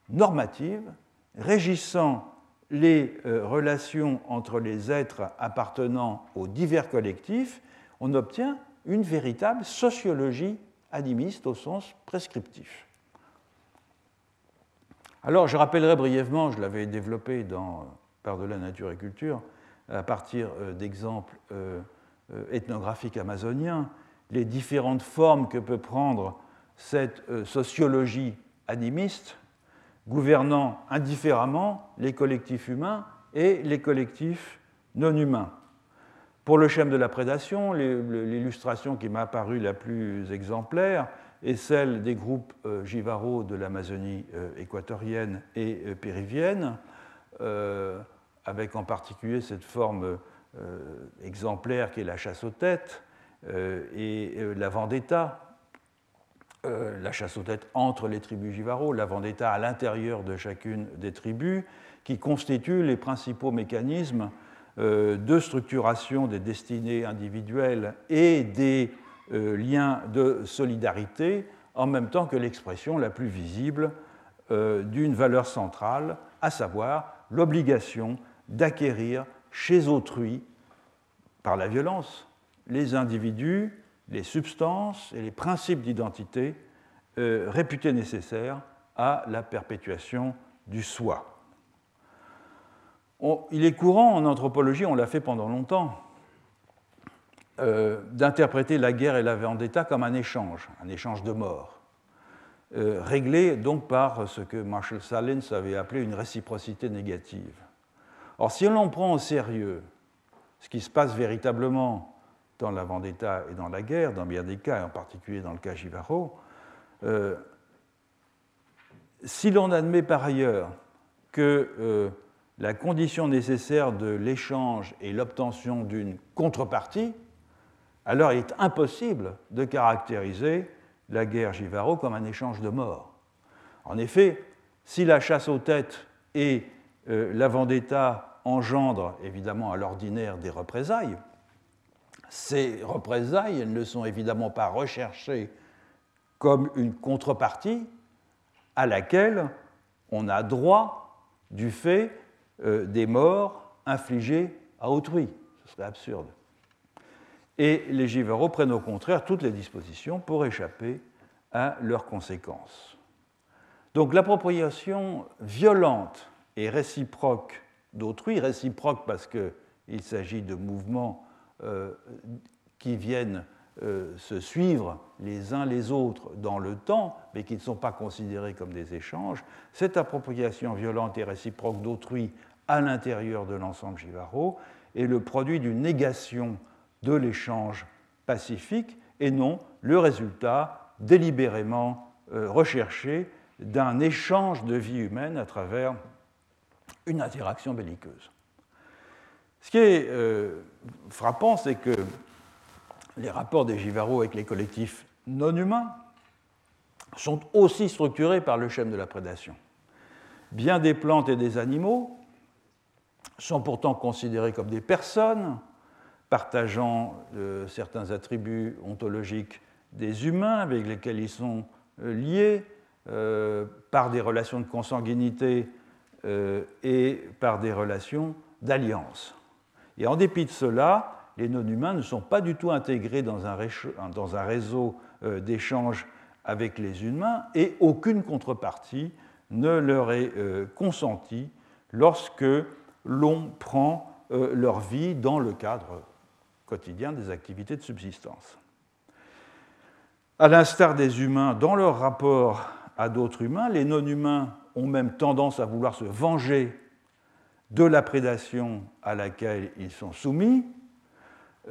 normative régissant les euh, relations entre les êtres appartenant aux divers collectifs, on obtient une véritable sociologie animiste au sens prescriptif. Alors, je rappellerai brièvement, je l'avais développé dans Par de la nature et culture, à partir euh, d'exemples euh, ethnographiques amazoniens, les différentes formes que peut prendre cette sociologie animiste gouvernant indifféremment les collectifs humains et les collectifs non humains. Pour le schème de la prédation, l'illustration qui m'a paru la plus exemplaire est celle des groupes euh, Givaro de l'Amazonie euh, équatorienne et euh, périvienne, avec en particulier cette forme exemplaire qui est la chasse aux têtes et la vendetta, la chasse aux têtes entre les tribus Jivaro, la vendetta à l'intérieur de chacune des tribus, qui constituent les principaux mécanismes de structuration des destinées individuelles et des euh, liens de solidarité, en même temps que l'expression la plus visible d'une valeur centrale, à savoir l'obligation d'acquérir chez autrui, par la violence, les individus les substances et les principes d'identité euh, réputés nécessaires à la perpétuation du soi. Il est courant en anthropologie, on l'a fait pendant longtemps, euh, d'interpréter la guerre et la vendetta comme un échange, un échange de mort, euh, réglé donc par ce que Marshall Salins avait appelé une réciprocité négative. Or, si l'on prend au sérieux ce qui se passe véritablement dans la vendetta et dans la guerre, dans bien des cas, et en particulier dans le cas Givaro, euh, si l'on admet par ailleurs que la condition nécessaire de l'échange est l'obtention d'une contrepartie, alors il est impossible de caractériser la guerre Givaro comme un échange de mort. En effet, si la chasse aux têtes et euh, la vendetta engendrent évidemment à l'ordinaire des représailles, ces représailles, ne sont évidemment pas recherchées comme une contrepartie à laquelle on a droit du fait euh, des morts infligées à autrui. Ce serait absurde. Et les Givero prennent au contraire toutes les dispositions pour échapper à leurs conséquences. Donc l'appropriation violente et réciproque d'autrui, réciproque parce qu'il s'agit de mouvements euh, qui viennent euh, se suivre les uns les autres dans le temps, mais qui ne sont pas considérés comme des échanges, cette appropriation violente et réciproque d'autrui à l'intérieur de l'ensemble Givaro est le produit d'une négation de l'échange pacifique et non le résultat délibérément euh, recherché d'un échange de vie humaine à travers une interaction belliqueuse. Ce qui est euh, frappant, c'est que les rapports des Givaro avec les collectifs non humains sont aussi structurés par le schème de la prédation. Bien des plantes et des animaux sont pourtant considérés comme des personnes partageant euh, certains attributs ontologiques des humains avec lesquels ils sont euh, liés euh, par des relations de consanguinité et par des relations d'alliance. Et en dépit de cela, les non-humains ne sont pas du tout intégrés dans un, dans un réseau d'échanges avec les humains et aucune contrepartie ne leur est consentie lorsque l'on prend leur vie dans le cadre quotidien des activités de subsistance. À l'instar des humains, dans leur rapport à d'autres humains, les non-humains ont même tendance à vouloir se venger de la prédation à laquelle ils sont soumis,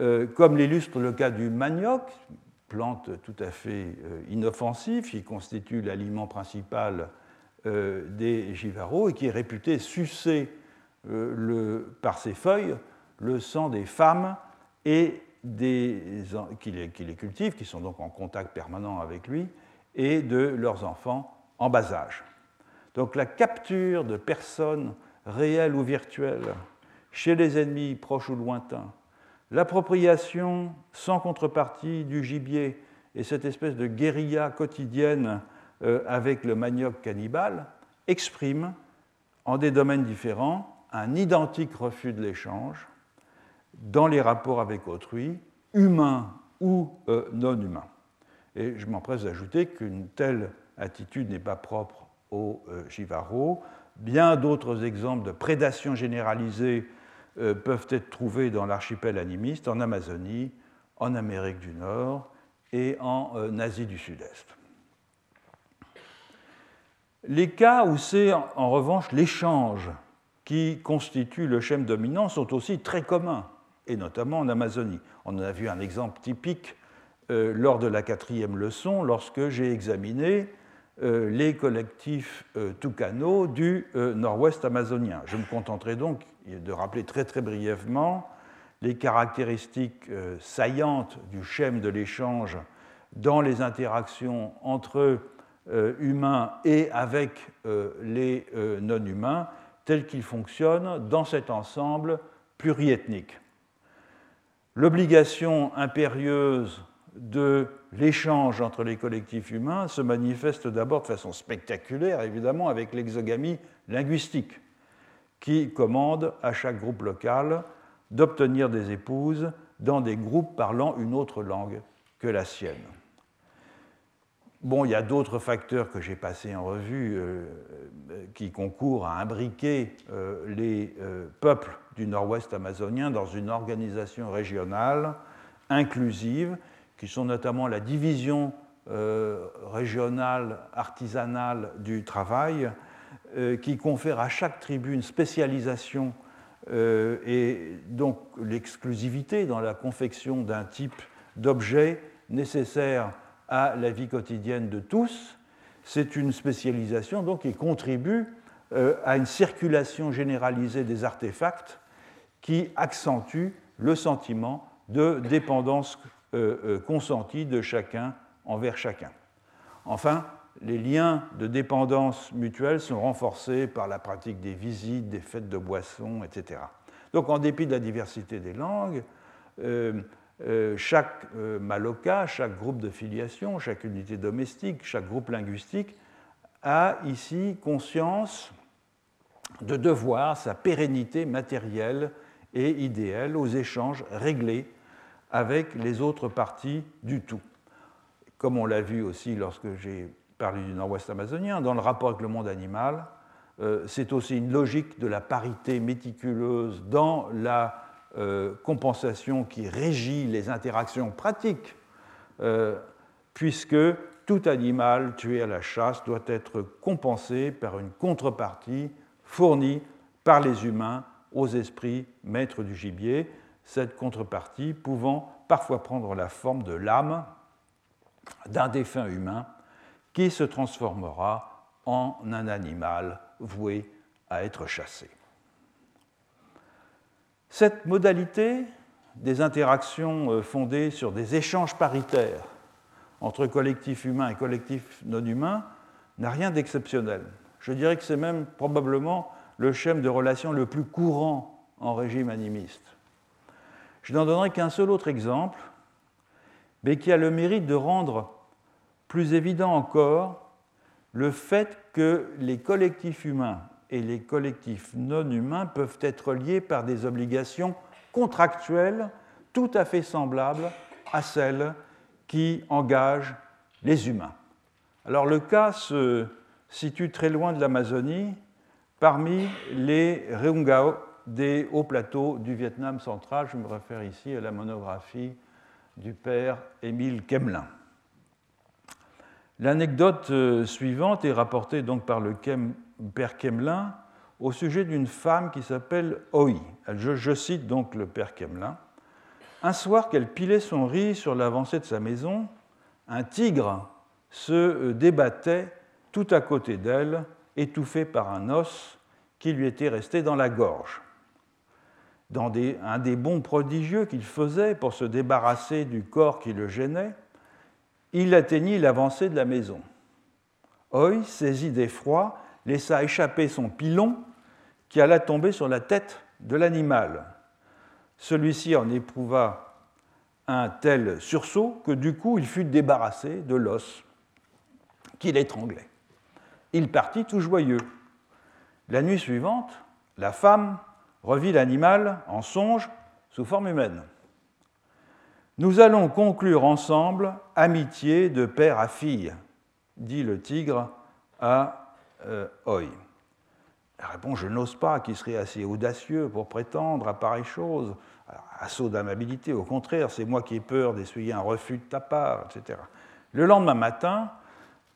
euh, comme l'illustre le cas du manioc, plante tout à fait euh, inoffensive qui constitue l'aliment principal euh, des givaros et qui est réputé sucer le, par ses feuilles le sang des femmes et des, qui, les, qui les cultivent, qui sont donc en contact permanent avec lui, et de leurs enfants en bas âge. Donc la capture de personnes réelles ou virtuelles chez les ennemis proches ou lointains, l'appropriation sans contrepartie du gibier et cette espèce de guérilla quotidienne euh, avec le manioc cannibale expriment, en des domaines différents, un identique refus de l'échange, dans les rapports avec autrui, humains ou euh, non humains. Et je m'empresse d'ajouter qu'une telle attitude n'est pas propre aux euh, Bien d'autres exemples de prédation généralisée euh, peuvent être trouvés dans l'archipel animiste, en Amazonie, en Amérique du Nord et en euh, Asie du Sud-Est. Les cas où c'est en revanche l'échange qui constitue le schème dominant sont aussi très communs et notamment en Amazonie. On en a vu un exemple typique euh, lors de la quatrième leçon, lorsque j'ai examiné euh, les collectifs euh, du nord-ouest amazonien. Je me contenterai donc de rappeler très très brièvement les caractéristiques saillantes du schème de l'échange dans les interactions entre humains et avec les non-humains, tels qu'ils fonctionnent dans cet ensemble pluriethnique l'obligation impérieuse de l'échange entre les collectifs humains se manifeste d'abord de façon spectaculaire, évidemment, avec l'exogamie linguistique, qui commande à chaque groupe local d'obtenir des épouses dans des groupes parlant une autre langue que la sienne. Bon, il y a d'autres facteurs que j'ai passés en revue euh, qui concourent à imbriquer euh, les euh, peuples du nord-ouest amazonien dans une organisation régionale inclusive, qui sont notamment la division régionale artisanale du travail, qui confère à chaque tribu une spécialisation et donc l'exclusivité dans la confection d'un type d'objet nécessaire à la vie quotidienne de tous. C'est une spécialisation donc, qui contribue euh, à une circulation généralisée des artefacts qui accentue le sentiment de dépendance euh, euh, consentie de chacun envers chacun. Enfin, les liens de dépendance mutuelle sont renforcés par la pratique des visites, des fêtes de boissons, etc. Donc, en dépit de la diversité des langues, chaque euh, maloka, chaque groupe de filiation, chaque unité domestique, chaque groupe linguistique a ici conscience de devoir sa pérennité matérielle et idéale aux échanges réglés avec les autres parties du tout. Comme on l'a vu aussi lorsque j'ai parler du nord-ouest amazonien, dans le rapport avec le monde animal, euh, c'est aussi une logique de la parité méticuleuse dans la euh, compensation qui régit les interactions pratiques, euh, puisque tout animal tué à la chasse doit être compensé par une contrepartie fournie par les humains aux esprits maîtres du gibier, cette contrepartie pouvant parfois prendre la forme de l'âme d'un défunt humain qui se transformera en un animal voué à être chassé. Cette modalité des interactions euh, fondées sur des échanges paritaires entre collectifs humains et collectifs non humains n'a rien d'exceptionnel. Je dirais que c'est même probablement le schéma de relation le plus courant en régime animiste. Je n'en donnerai qu'un seul autre exemple, mais qui a le mérite de rendre plus évident encore le fait que les collectifs humains et les collectifs non humains peuvent être liés par des obligations contractuelles tout à fait semblables à celles qui engagent les humains. Alors le cas se situe très loin de l'Amazonie, parmi les Reungao des hauts plateaux du Vietnam central. Je me réfère ici à la monographie du père Émile Kemlin. L'anecdote euh, suivante est rapportée donc par le père Kemlin au sujet d'une femme qui s'appelle Oi. Je, cite donc le père Kemlin. Un soir qu'elle pilait son riz sur l'avancée de sa maison, un tigre se euh, débattait tout à côté d'elle, étouffé par un os qui lui était resté dans la gorge. Dans un des bons prodigieux qu'il faisait pour se débarrasser du corps qui le gênait, il atteignit l'avancée de la maison. Hoy, saisi d'effroi, laissa échapper son pilon qui alla tomber sur la tête de l'animal. Celui-ci en éprouva un tel sursaut que du coup il fut débarrassé de l'os qui l'étranglait. Il partit tout joyeux. La nuit suivante, la femme revit l'animal en songe sous forme humaine. Nous allons conclure ensemble amitié de père à fille, dit le tigre à euh, Oi. Elle répond Je n'ose pas, qui serait assez audacieux pour prétendre à pareille chose. assaut d'amabilité, au contraire, c'est moi qui ai peur d'essuyer un refus de ta part, etc. Le lendemain matin,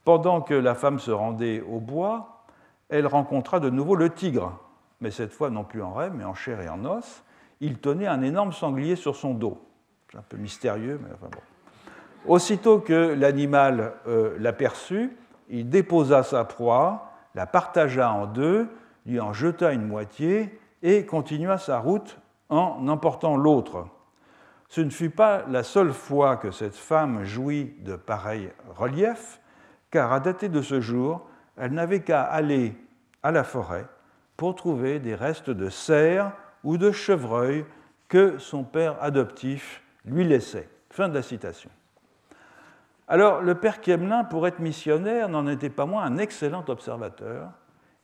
pendant que la femme se rendait au bois, elle rencontra de nouveau le tigre, mais cette fois non plus en rêve, mais en chair et en os. Il tenait un énorme sanglier sur son dos. C'est un peu mystérieux, mais enfin bon. Aussitôt que l'animal euh, l'aperçut, il déposa sa proie, la partagea en deux, lui en jeta une moitié et continua sa route en emportant l'autre. Ce ne fut pas la seule fois que cette femme jouit de pareil relief, car à dater de ce jour, elle n'avait qu'à aller à la forêt pour trouver des restes de cerfs ou de chevreuils que son père adoptif lui laissait. Fin de la citation. Alors, le père Kiemelin, pour être missionnaire, n'en était pas moins un excellent observateur,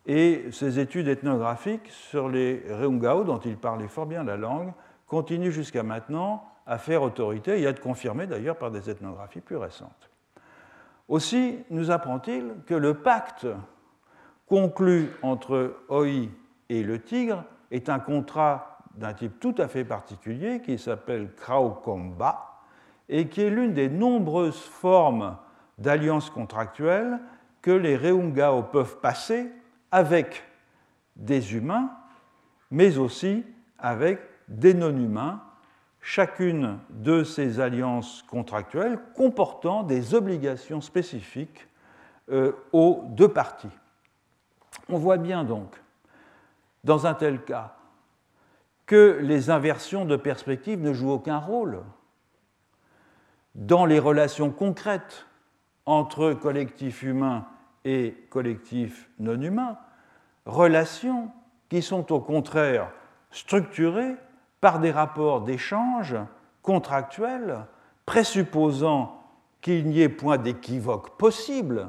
et ses études ethnographiques sur les Reungao, dont il parlait fort bien la langue, continuent jusqu'à maintenant à faire autorité, et à être confirmé d'ailleurs par des ethnographies plus récentes. Aussi nous apprend-il que le pacte conclu entre Oi et le tigre est un contrat d'un type tout à fait particulier qui s'appelle Kraukomba et qui est l'une des nombreuses formes d'alliances contractuelles que les Reungao peuvent passer avec des humains, mais aussi avec des non-humains, chacune de ces alliances contractuelles comportant des obligations spécifiques euh, aux deux parties. On voit bien donc, dans un tel cas, que les inversions de perspective ne jouent aucun rôle dans les relations concrètes entre collectifs humains et collectifs non humains, relations qui sont au contraire structurées par des rapports d'échange contractuels présupposant qu'il n'y ait point d'équivoque possible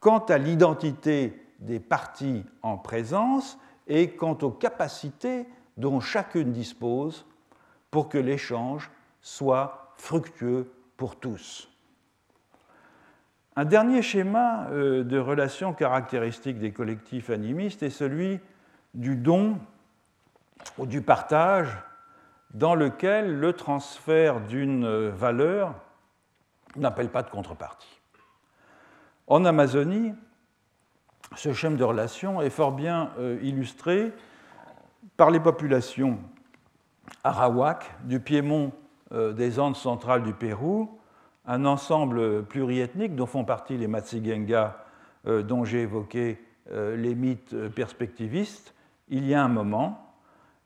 quant à l'identité des parties en présence et quant aux capacités dont chacune dispose pour que l'échange soit fructueux tous. Un dernier schéma euh, de relations caractéristiques des collectifs animistes est celui du don ou du partage dans lequel le transfert d'une valeur n'appelle pas de contrepartie. En Amazonie, ce schéma de relation est fort bien euh, illustré par les populations arawak du piémont euh, des Andes centrales du Pérou, un ensemble pluriethnique dont font partie les Matsigenga euh, dont j'ai évoqué les mythes perspectivistes il y a un moment.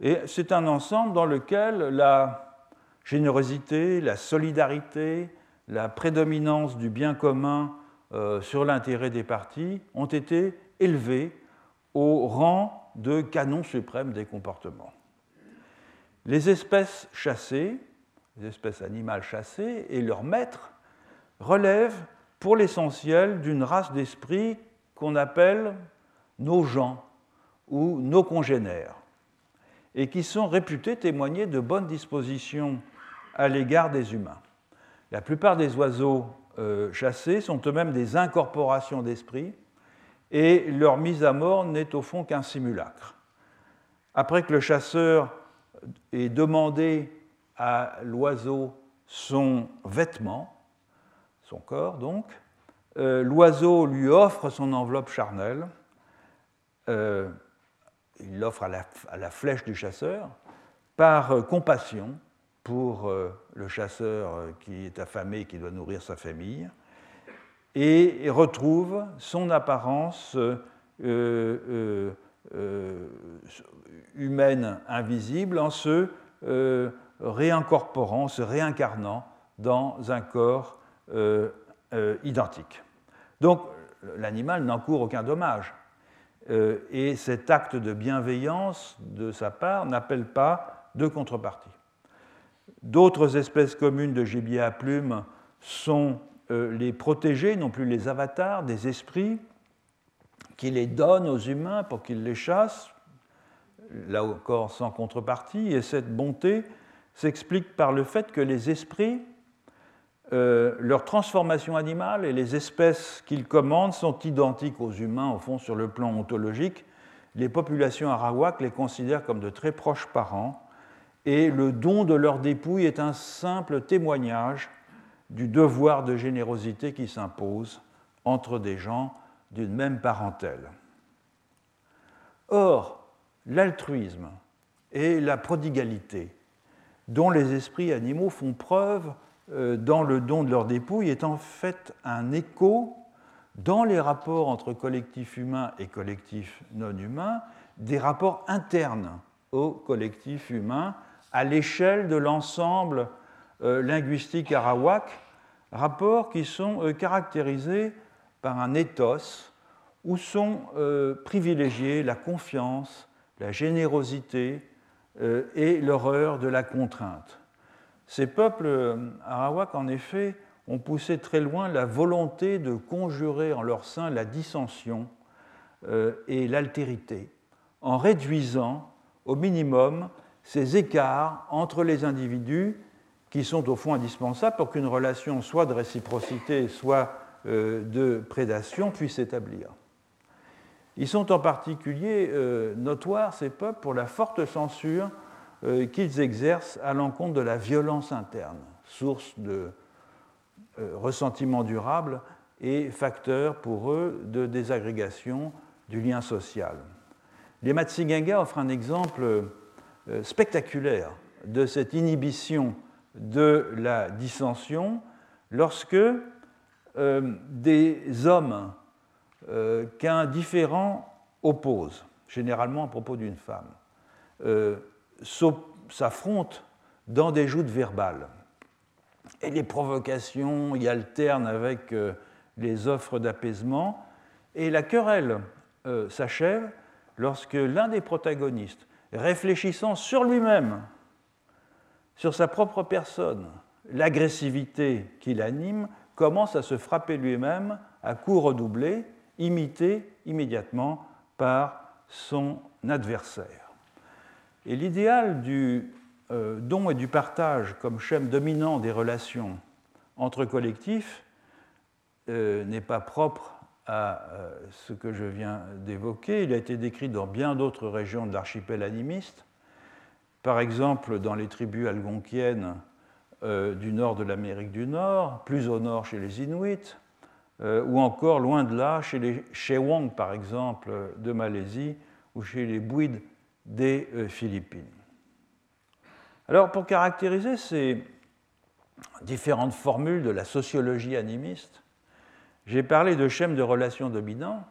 Et c'est un ensemble dans lequel la générosité, la solidarité, la prédominance du bien commun euh, sur l'intérêt des partis ont été élevés au rang de canon suprême des comportements. Les espèces chassées, les espèces animales chassées et leurs maîtres relèvent pour l'essentiel d'une race d'esprit qu'on appelle nos gens ou nos congénères, et qui sont réputés témoigner de bonnes dispositions à l'égard des humains. La plupart des oiseaux euh, chassés sont eux-mêmes des incorporations d'esprit et leur mise à mort n'est au fond qu'un simulacre. Après que le chasseur ait demandé à l'oiseau son vêtement, son corps donc, euh, l'oiseau lui offre son enveloppe charnelle, euh, il l'offre à la, flèche du chasseur, par compassion, pour euh, le chasseur euh, qui est affamé et qui doit nourrir sa famille, et retrouve son apparence euh, humaine invisible en se réincorporant, se réincarnant dans un corps identique. Donc l'animal n'encourt aucun dommage. et cet acte de bienveillance de sa part n'appelle pas de contrepartie. D'autres espèces communes de gibier à plumes sont euh, les protégés, non plus les avatars, des esprits qui les donnent aux humains pour qu'ils les chassent, là encore sans contrepartie. Et cette bonté s'explique par le fait que les esprits, euh, leur transformation animale et les espèces qu'ils commandent sont identiques aux humains, au fond, sur le plan ontologique. Les populations arawak les considèrent comme de très proches parents et le don de leur dépouille est un simple témoignage du devoir de générosité qui s'impose entre des gens d'une même parentèle. Or, l'altruisme et la prodigalité dont les esprits animaux font preuve euh, dans le don de leur dépouille est en fait un écho dans les rapports entre collectifs humains et collectifs non humains des rapports internes au collectif humain à l'échelle de l'ensemble euh, linguistique arawak, rapports qui sont euh, caractérisés par un ethos où sont privilégiés la confiance, la générosité et l'horreur de la contrainte. Ces peuples arawak, en effet, ont poussé très loin la volonté de conjurer en leur sein la dissension et l'altérité, en réduisant au minimum ces écarts entre les individus qui sont au fond indispensables pour qu'une relation soit de réciprocité, soit euh, de prédation puisse s'établir. Ils sont en particulier euh, notoires, ces peuples, pour la forte censure euh, qu'ils exercent à l'encontre de la violence interne, source de ressentiment durable et facteur pour eux de désagrégation du lien social. Les Matsigenga offrent un exemple euh, spectaculaire de cette inhibition de la dissension lorsque euh, des hommes euh, qu'un différent oppose, généralement à propos d'une femme, s'affrontent dans des joutes verbales. Et les provocations y alternent avec les offres d'apaisement. Et la querelle s'achève lorsque l'un des protagonistes réfléchissant sur lui-même, sur sa propre personne, l'agressivité qui l'anime, commence à se frapper lui-même à coups redoublés, imité immédiatement par son adversaire. Et l'idéal du euh, don et du partage comme schème dominant des relations entre collectifs euh, n'est pas propre à euh, ce que je viens d'évoquer. Il a été décrit dans bien d'autres régions de l'archipel animiste. Par exemple, dans les tribus algonquiennes du nord de l'Amérique du Nord, plus au nord chez les Inuits, ou encore loin de là chez les Chewang, par exemple, de Malaisie, ou chez les Bouides des Philippines. Alors, pour caractériser ces différentes formules de la sociologie animiste, j'ai parlé de schème de relation dominant,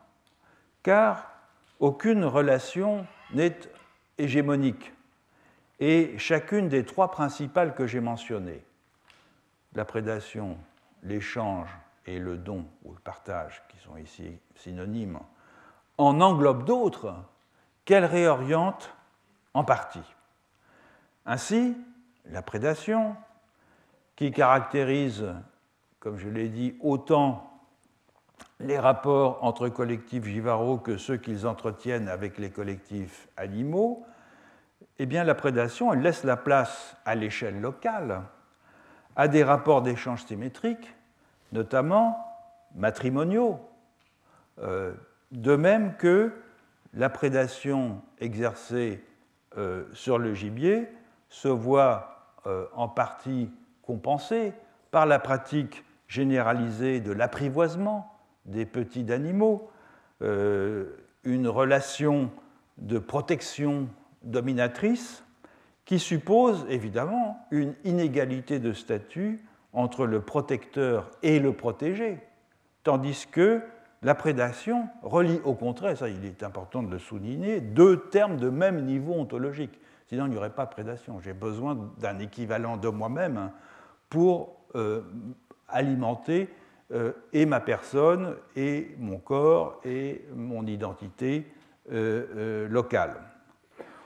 car aucune relation n'est hégémonique. Et chacune des trois principales que j'ai mentionnées, la prédation, l'échange et le don ou le partage, qui sont ici synonymes, en englobe d'autres qu'elle réoriente en partie. Ainsi, la prédation, qui caractérise, comme je l'ai dit, autant les rapports entre collectifs givaraux que ceux qu'ils entretiennent avec les collectifs animaux, eh bien, la prédation laisse la place à l'échelle locale à des rapports d'échange symétriques, notamment matrimoniaux, euh, de même que la prédation exercée euh, sur le gibier se voit euh, en partie compensée par la pratique généralisée de l'apprivoisement des petits animaux, une relation de protection dominatrice qui suppose évidemment une inégalité de statut entre le protecteur et le protégé, tandis que la prédation relie au contraire, ça il est important de le souligner, deux termes de même niveau ontologique. Sinon il n'y aurait pas de prédation. J'ai besoin d'un équivalent de moi-même pour euh, alimenter euh, et ma personne, et mon corps, et mon identité euh, locale.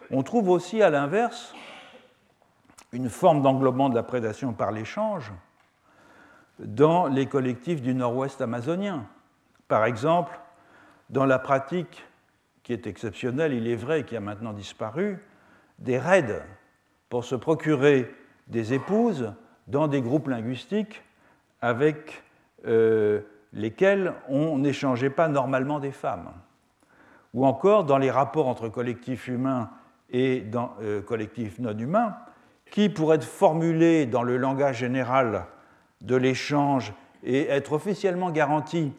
On trouve aussi à l'inverse une forme d'englobement de la prédation par l'échange dans les collectifs du nord-ouest amazonien. Par exemple, dans la pratique qui est exceptionnelle, il est vrai, qui a maintenant disparu, des raids pour se procurer des épouses dans des groupes linguistiques avec euh, lesquels on n'échangeait pas normalement des femmes. Ou encore dans les rapports entre collectifs humains et euh, collectifs non humains, qui, pour être formulés dans le langage général de l'échange et être officiellement garantis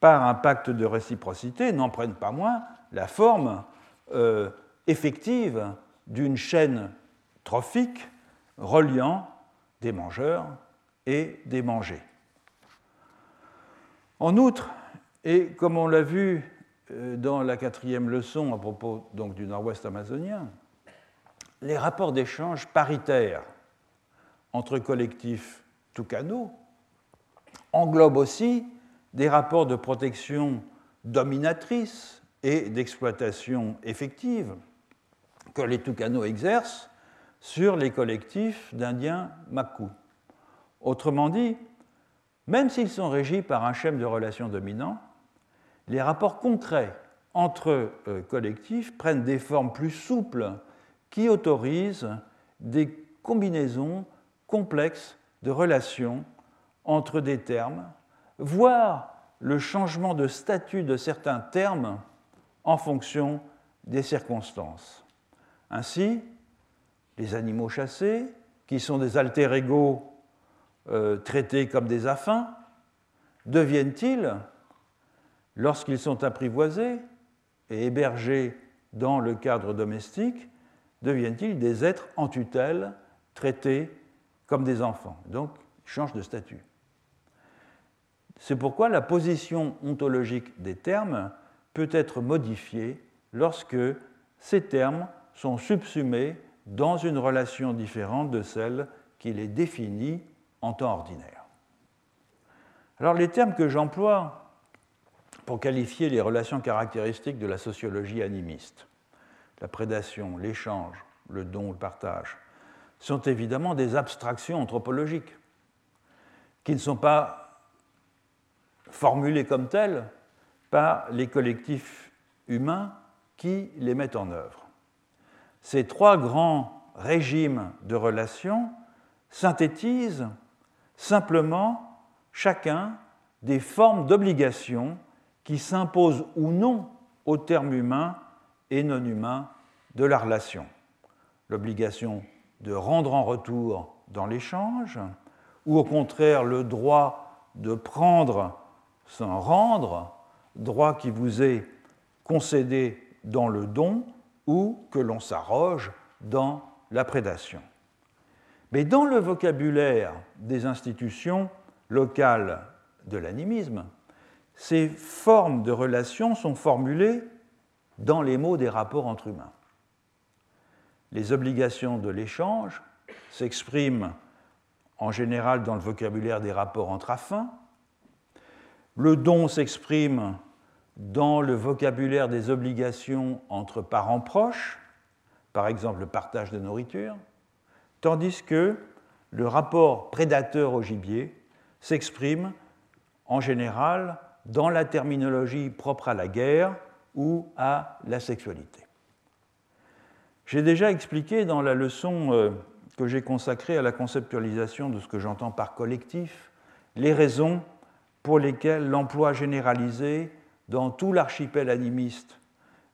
par un pacte de réciprocité, n'en prennent pas moins la forme euh, effective d'une chaîne trophique reliant des mangeurs et des mangés. En outre, et comme on l'a vu euh, dans la quatrième leçon à propos donc, du nord-ouest amazonien, les rapports d'échange paritaires entre collectifs toucanos englobent aussi des rapports de protection dominatrice et d'exploitation effective que les toucanos exercent sur les collectifs d'Indiens Makou. Autrement dit, même s'ils sont régis par un schème de relations dominant, les rapports concrets entre euh, collectifs prennent des formes plus souples qui autorisent des combinaisons complexes de relations entre des termes, voire le changement de statut de certains termes en fonction des circonstances. Ainsi, les animaux chassés, qui sont des alter-égaux euh, traités comme des affins, deviennent-ils, lorsqu'ils sont apprivoisés et hébergés dans le cadre domestique, deviennent-ils des êtres en tutelle, traités comme des enfants Donc, ils changent de statut. C'est pourquoi la position ontologique des termes peut être modifiée lorsque ces termes sont subsumés dans une relation différente de celle qui les définit en temps ordinaire. Alors les termes que j'emploie pour qualifier les relations caractéristiques de la sociologie animiste, la prédation, l'échange, le don, le partage, sont évidemment des abstractions anthropologiques qui ne sont pas formulées comme telles par les collectifs humains qui les mettent en œuvre. Ces trois grands régimes de relations synthétisent simplement chacun des formes d'obligation qui s'imposent ou non au terme humain et non humain de la relation. L'obligation de rendre en retour dans l'échange, ou au contraire le droit de prendre sans rendre, droit qui vous est concédé dans le don ou que l'on s'arroge dans la prédation. Mais dans le vocabulaire des institutions locales de l'animisme, ces formes de relations sont formulées dans les mots des rapports entre humains. Les obligations de l'échange s'expriment en général dans le vocabulaire des rapports entre affins. Le don s'exprime dans le vocabulaire des obligations entre parents proches, par exemple le partage de nourriture, tandis que le rapport prédateur au gibier s'exprime en général dans la terminologie propre à la guerre ou à la sexualité. J'ai déjà expliqué dans la leçon euh, que j'ai consacrée à la conceptualisation de ce que j'entends par collectif les raisons pour lesquelles l'emploi généralisé dans tout l'archipel animiste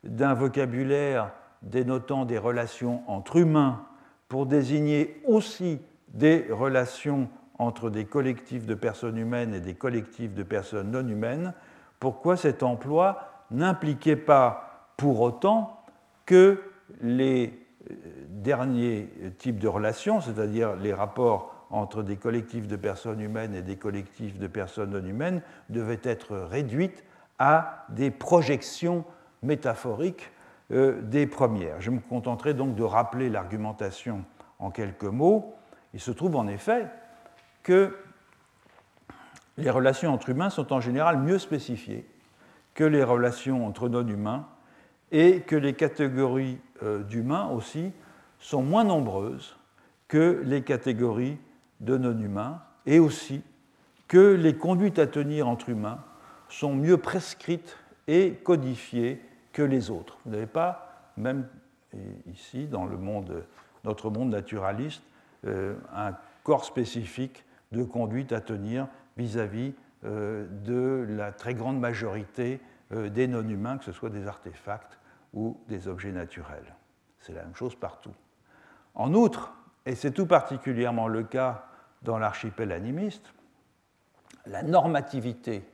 d'un vocabulaire dénotant des relations entre humains pour désigner aussi des relations entre des collectifs de personnes humaines et des collectifs de personnes non humaines, pourquoi cet emploi n'impliquait pas pour autant que les euh, derniers types de relations, c'est-à-dire les rapports entre des collectifs de personnes humaines et des collectifs de personnes non humaines, devaient être réduites à des projections métaphoriques euh, des premières. Je me contenterai donc de rappeler l'argumentation en quelques mots. Il se trouve en effet que les relations entre humains sont en général mieux spécifiées que les relations entre non-humains et que les catégories euh, d'humains aussi sont moins nombreuses que les catégories de non-humains et aussi que les conduites à tenir entre humains sont mieux prescrites et codifiées que les autres. Vous n'avez pas, même ici, dans notre monde naturaliste, euh, un corps spécifique de conduite à tenir vis-à-vis euh, de la très grande majorité des non-humains, que ce soit des artefacts ou des objets naturels. C'est la même chose partout. En outre, et c'est tout particulièrement le cas dans l'archipel animiste, la normativité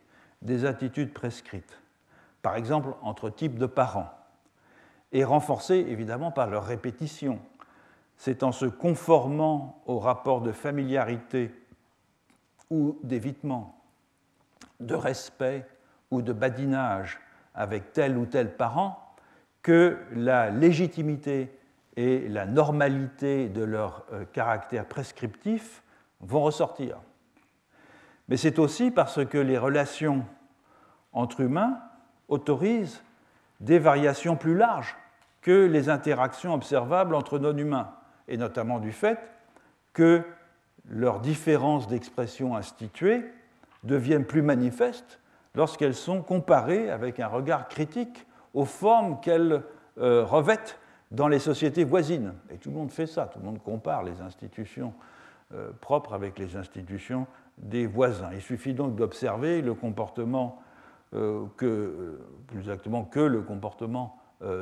des attitudes prescrites, par exemple entre types de parents, est renforcée évidemment par leur répétition. C'est en se conformant au rapport de familiarité ou d'évitement, de respect ou de badinage avec tel ou tel parent que la légitimité et la normalité de leur euh, caractère prescriptif vont ressortir. Mais c'est aussi parce que les relations entre humains autorisent des variations plus larges que les interactions observables entre non-humains, et notamment du fait que leurs différences d'expression instituées deviennent plus manifestes lorsqu'elles sont comparées avec un regard critique aux formes qu'elles euh, revêtent dans les sociétés voisines. Et tout le monde fait ça, tout le monde compare les institutions euh, propres avec les institutions des voisins. Il suffit donc d'observer le comportement, euh, que, plus exactement que le comportement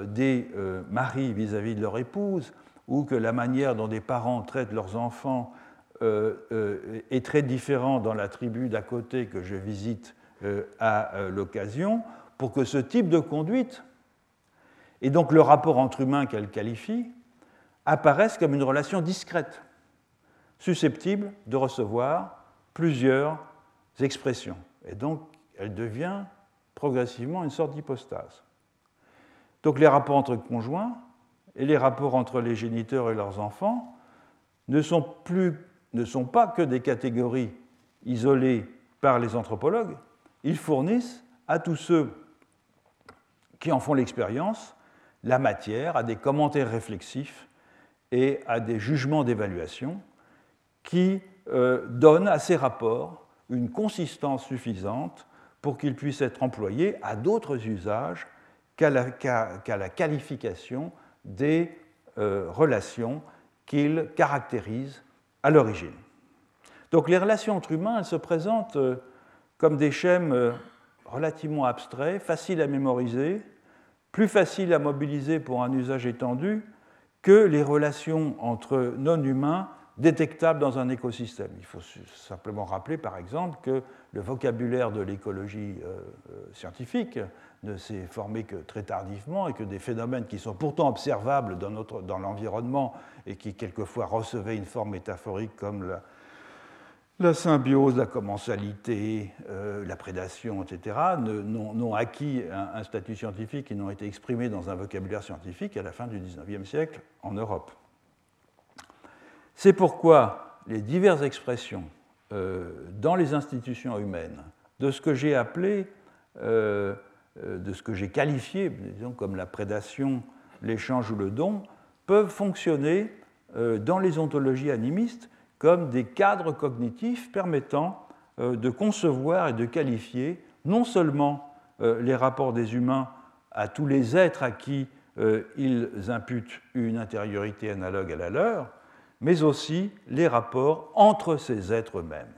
des maris vis-à-vis -vis de leur épouse, ou que la manière dont des parents traitent leurs enfants est très différent dans la tribu d'à côté que je visite à l'occasion, pour que ce type de conduite, et donc le rapport entre humains qu'elle qualifie, apparaisse comme une relation discrète, susceptible de recevoir plusieurs expressions. Et donc, elle devient progressivement une sorte d'hypostase. Donc, les rapports entre conjoints et les rapports entre les géniteurs et leurs enfants ne sont plus ne sont pas que des catégories isolées par les anthropologues, ils fournissent à tous ceux qui en font l'expérience la matière à des commentaires réflexifs et à des jugements d'évaluation qui euh, donnent à ces rapports une consistance suffisante pour qu'ils puissent être employés à d'autres usages qu'à la, qualification des euh, relations qu'ils caractérisent à l'origine. Donc les relations entre humains, elles se présentent euh, comme des schèmes euh, relativement abstraits, faciles à mémoriser, plus faciles à mobiliser pour un usage étendu que les relations entre non-humains détectables dans un écosystème. Il faut simplement rappeler, par exemple, que le vocabulaire de l'écologie euh, euh, scientifique ne s'est formé que très tardivement et que des phénomènes qui sont pourtant observables dans, dans l'environnement et qui quelquefois recevaient une forme métaphorique comme la, la symbiose, la commensalité, euh, la prédation, etc., n'ont acquis un, statut scientifique et n'ont été exprimés dans un vocabulaire scientifique à la fin du XIXe siècle en Europe. C'est pourquoi les diverses expressions euh, dans les institutions humaines de ce que j'ai appelé, euh, de ce que j'ai qualifié, disons, comme la prédation, l'échange ou le don, peuvent fonctionner dans les ontologies animistes comme des cadres cognitifs permettant euh, de concevoir et de qualifier non seulement euh, les rapports des humains à tous les êtres à qui euh, ils imputent une intériorité analogue à la leur, mais aussi les rapports entre ces êtres eux-mêmes.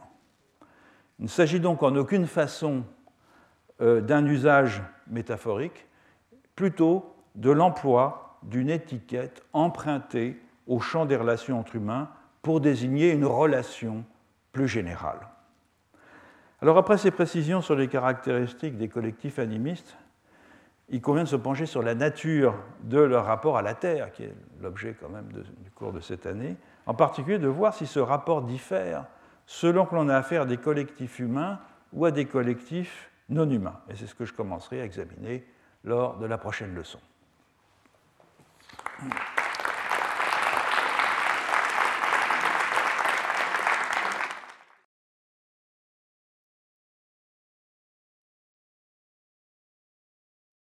Il ne s'agit donc en aucune façon d'un usage métaphorique, plutôt de l'emploi d'une étiquette empruntée au champ des relations entre humains pour désigner une relation plus générale. Alors après ces précisions sur les caractéristiques des collectifs animistes, il convient de se pencher sur la nature de leur rapport à la Terre, qui est l'objet quand même du cours de cette année, en particulier de voir si ce rapport diffère selon que l'on a affaire à des collectifs humains ou à des collectifs non humains. Et c'est ce que je commencerai à examiner lors de la prochaine leçon.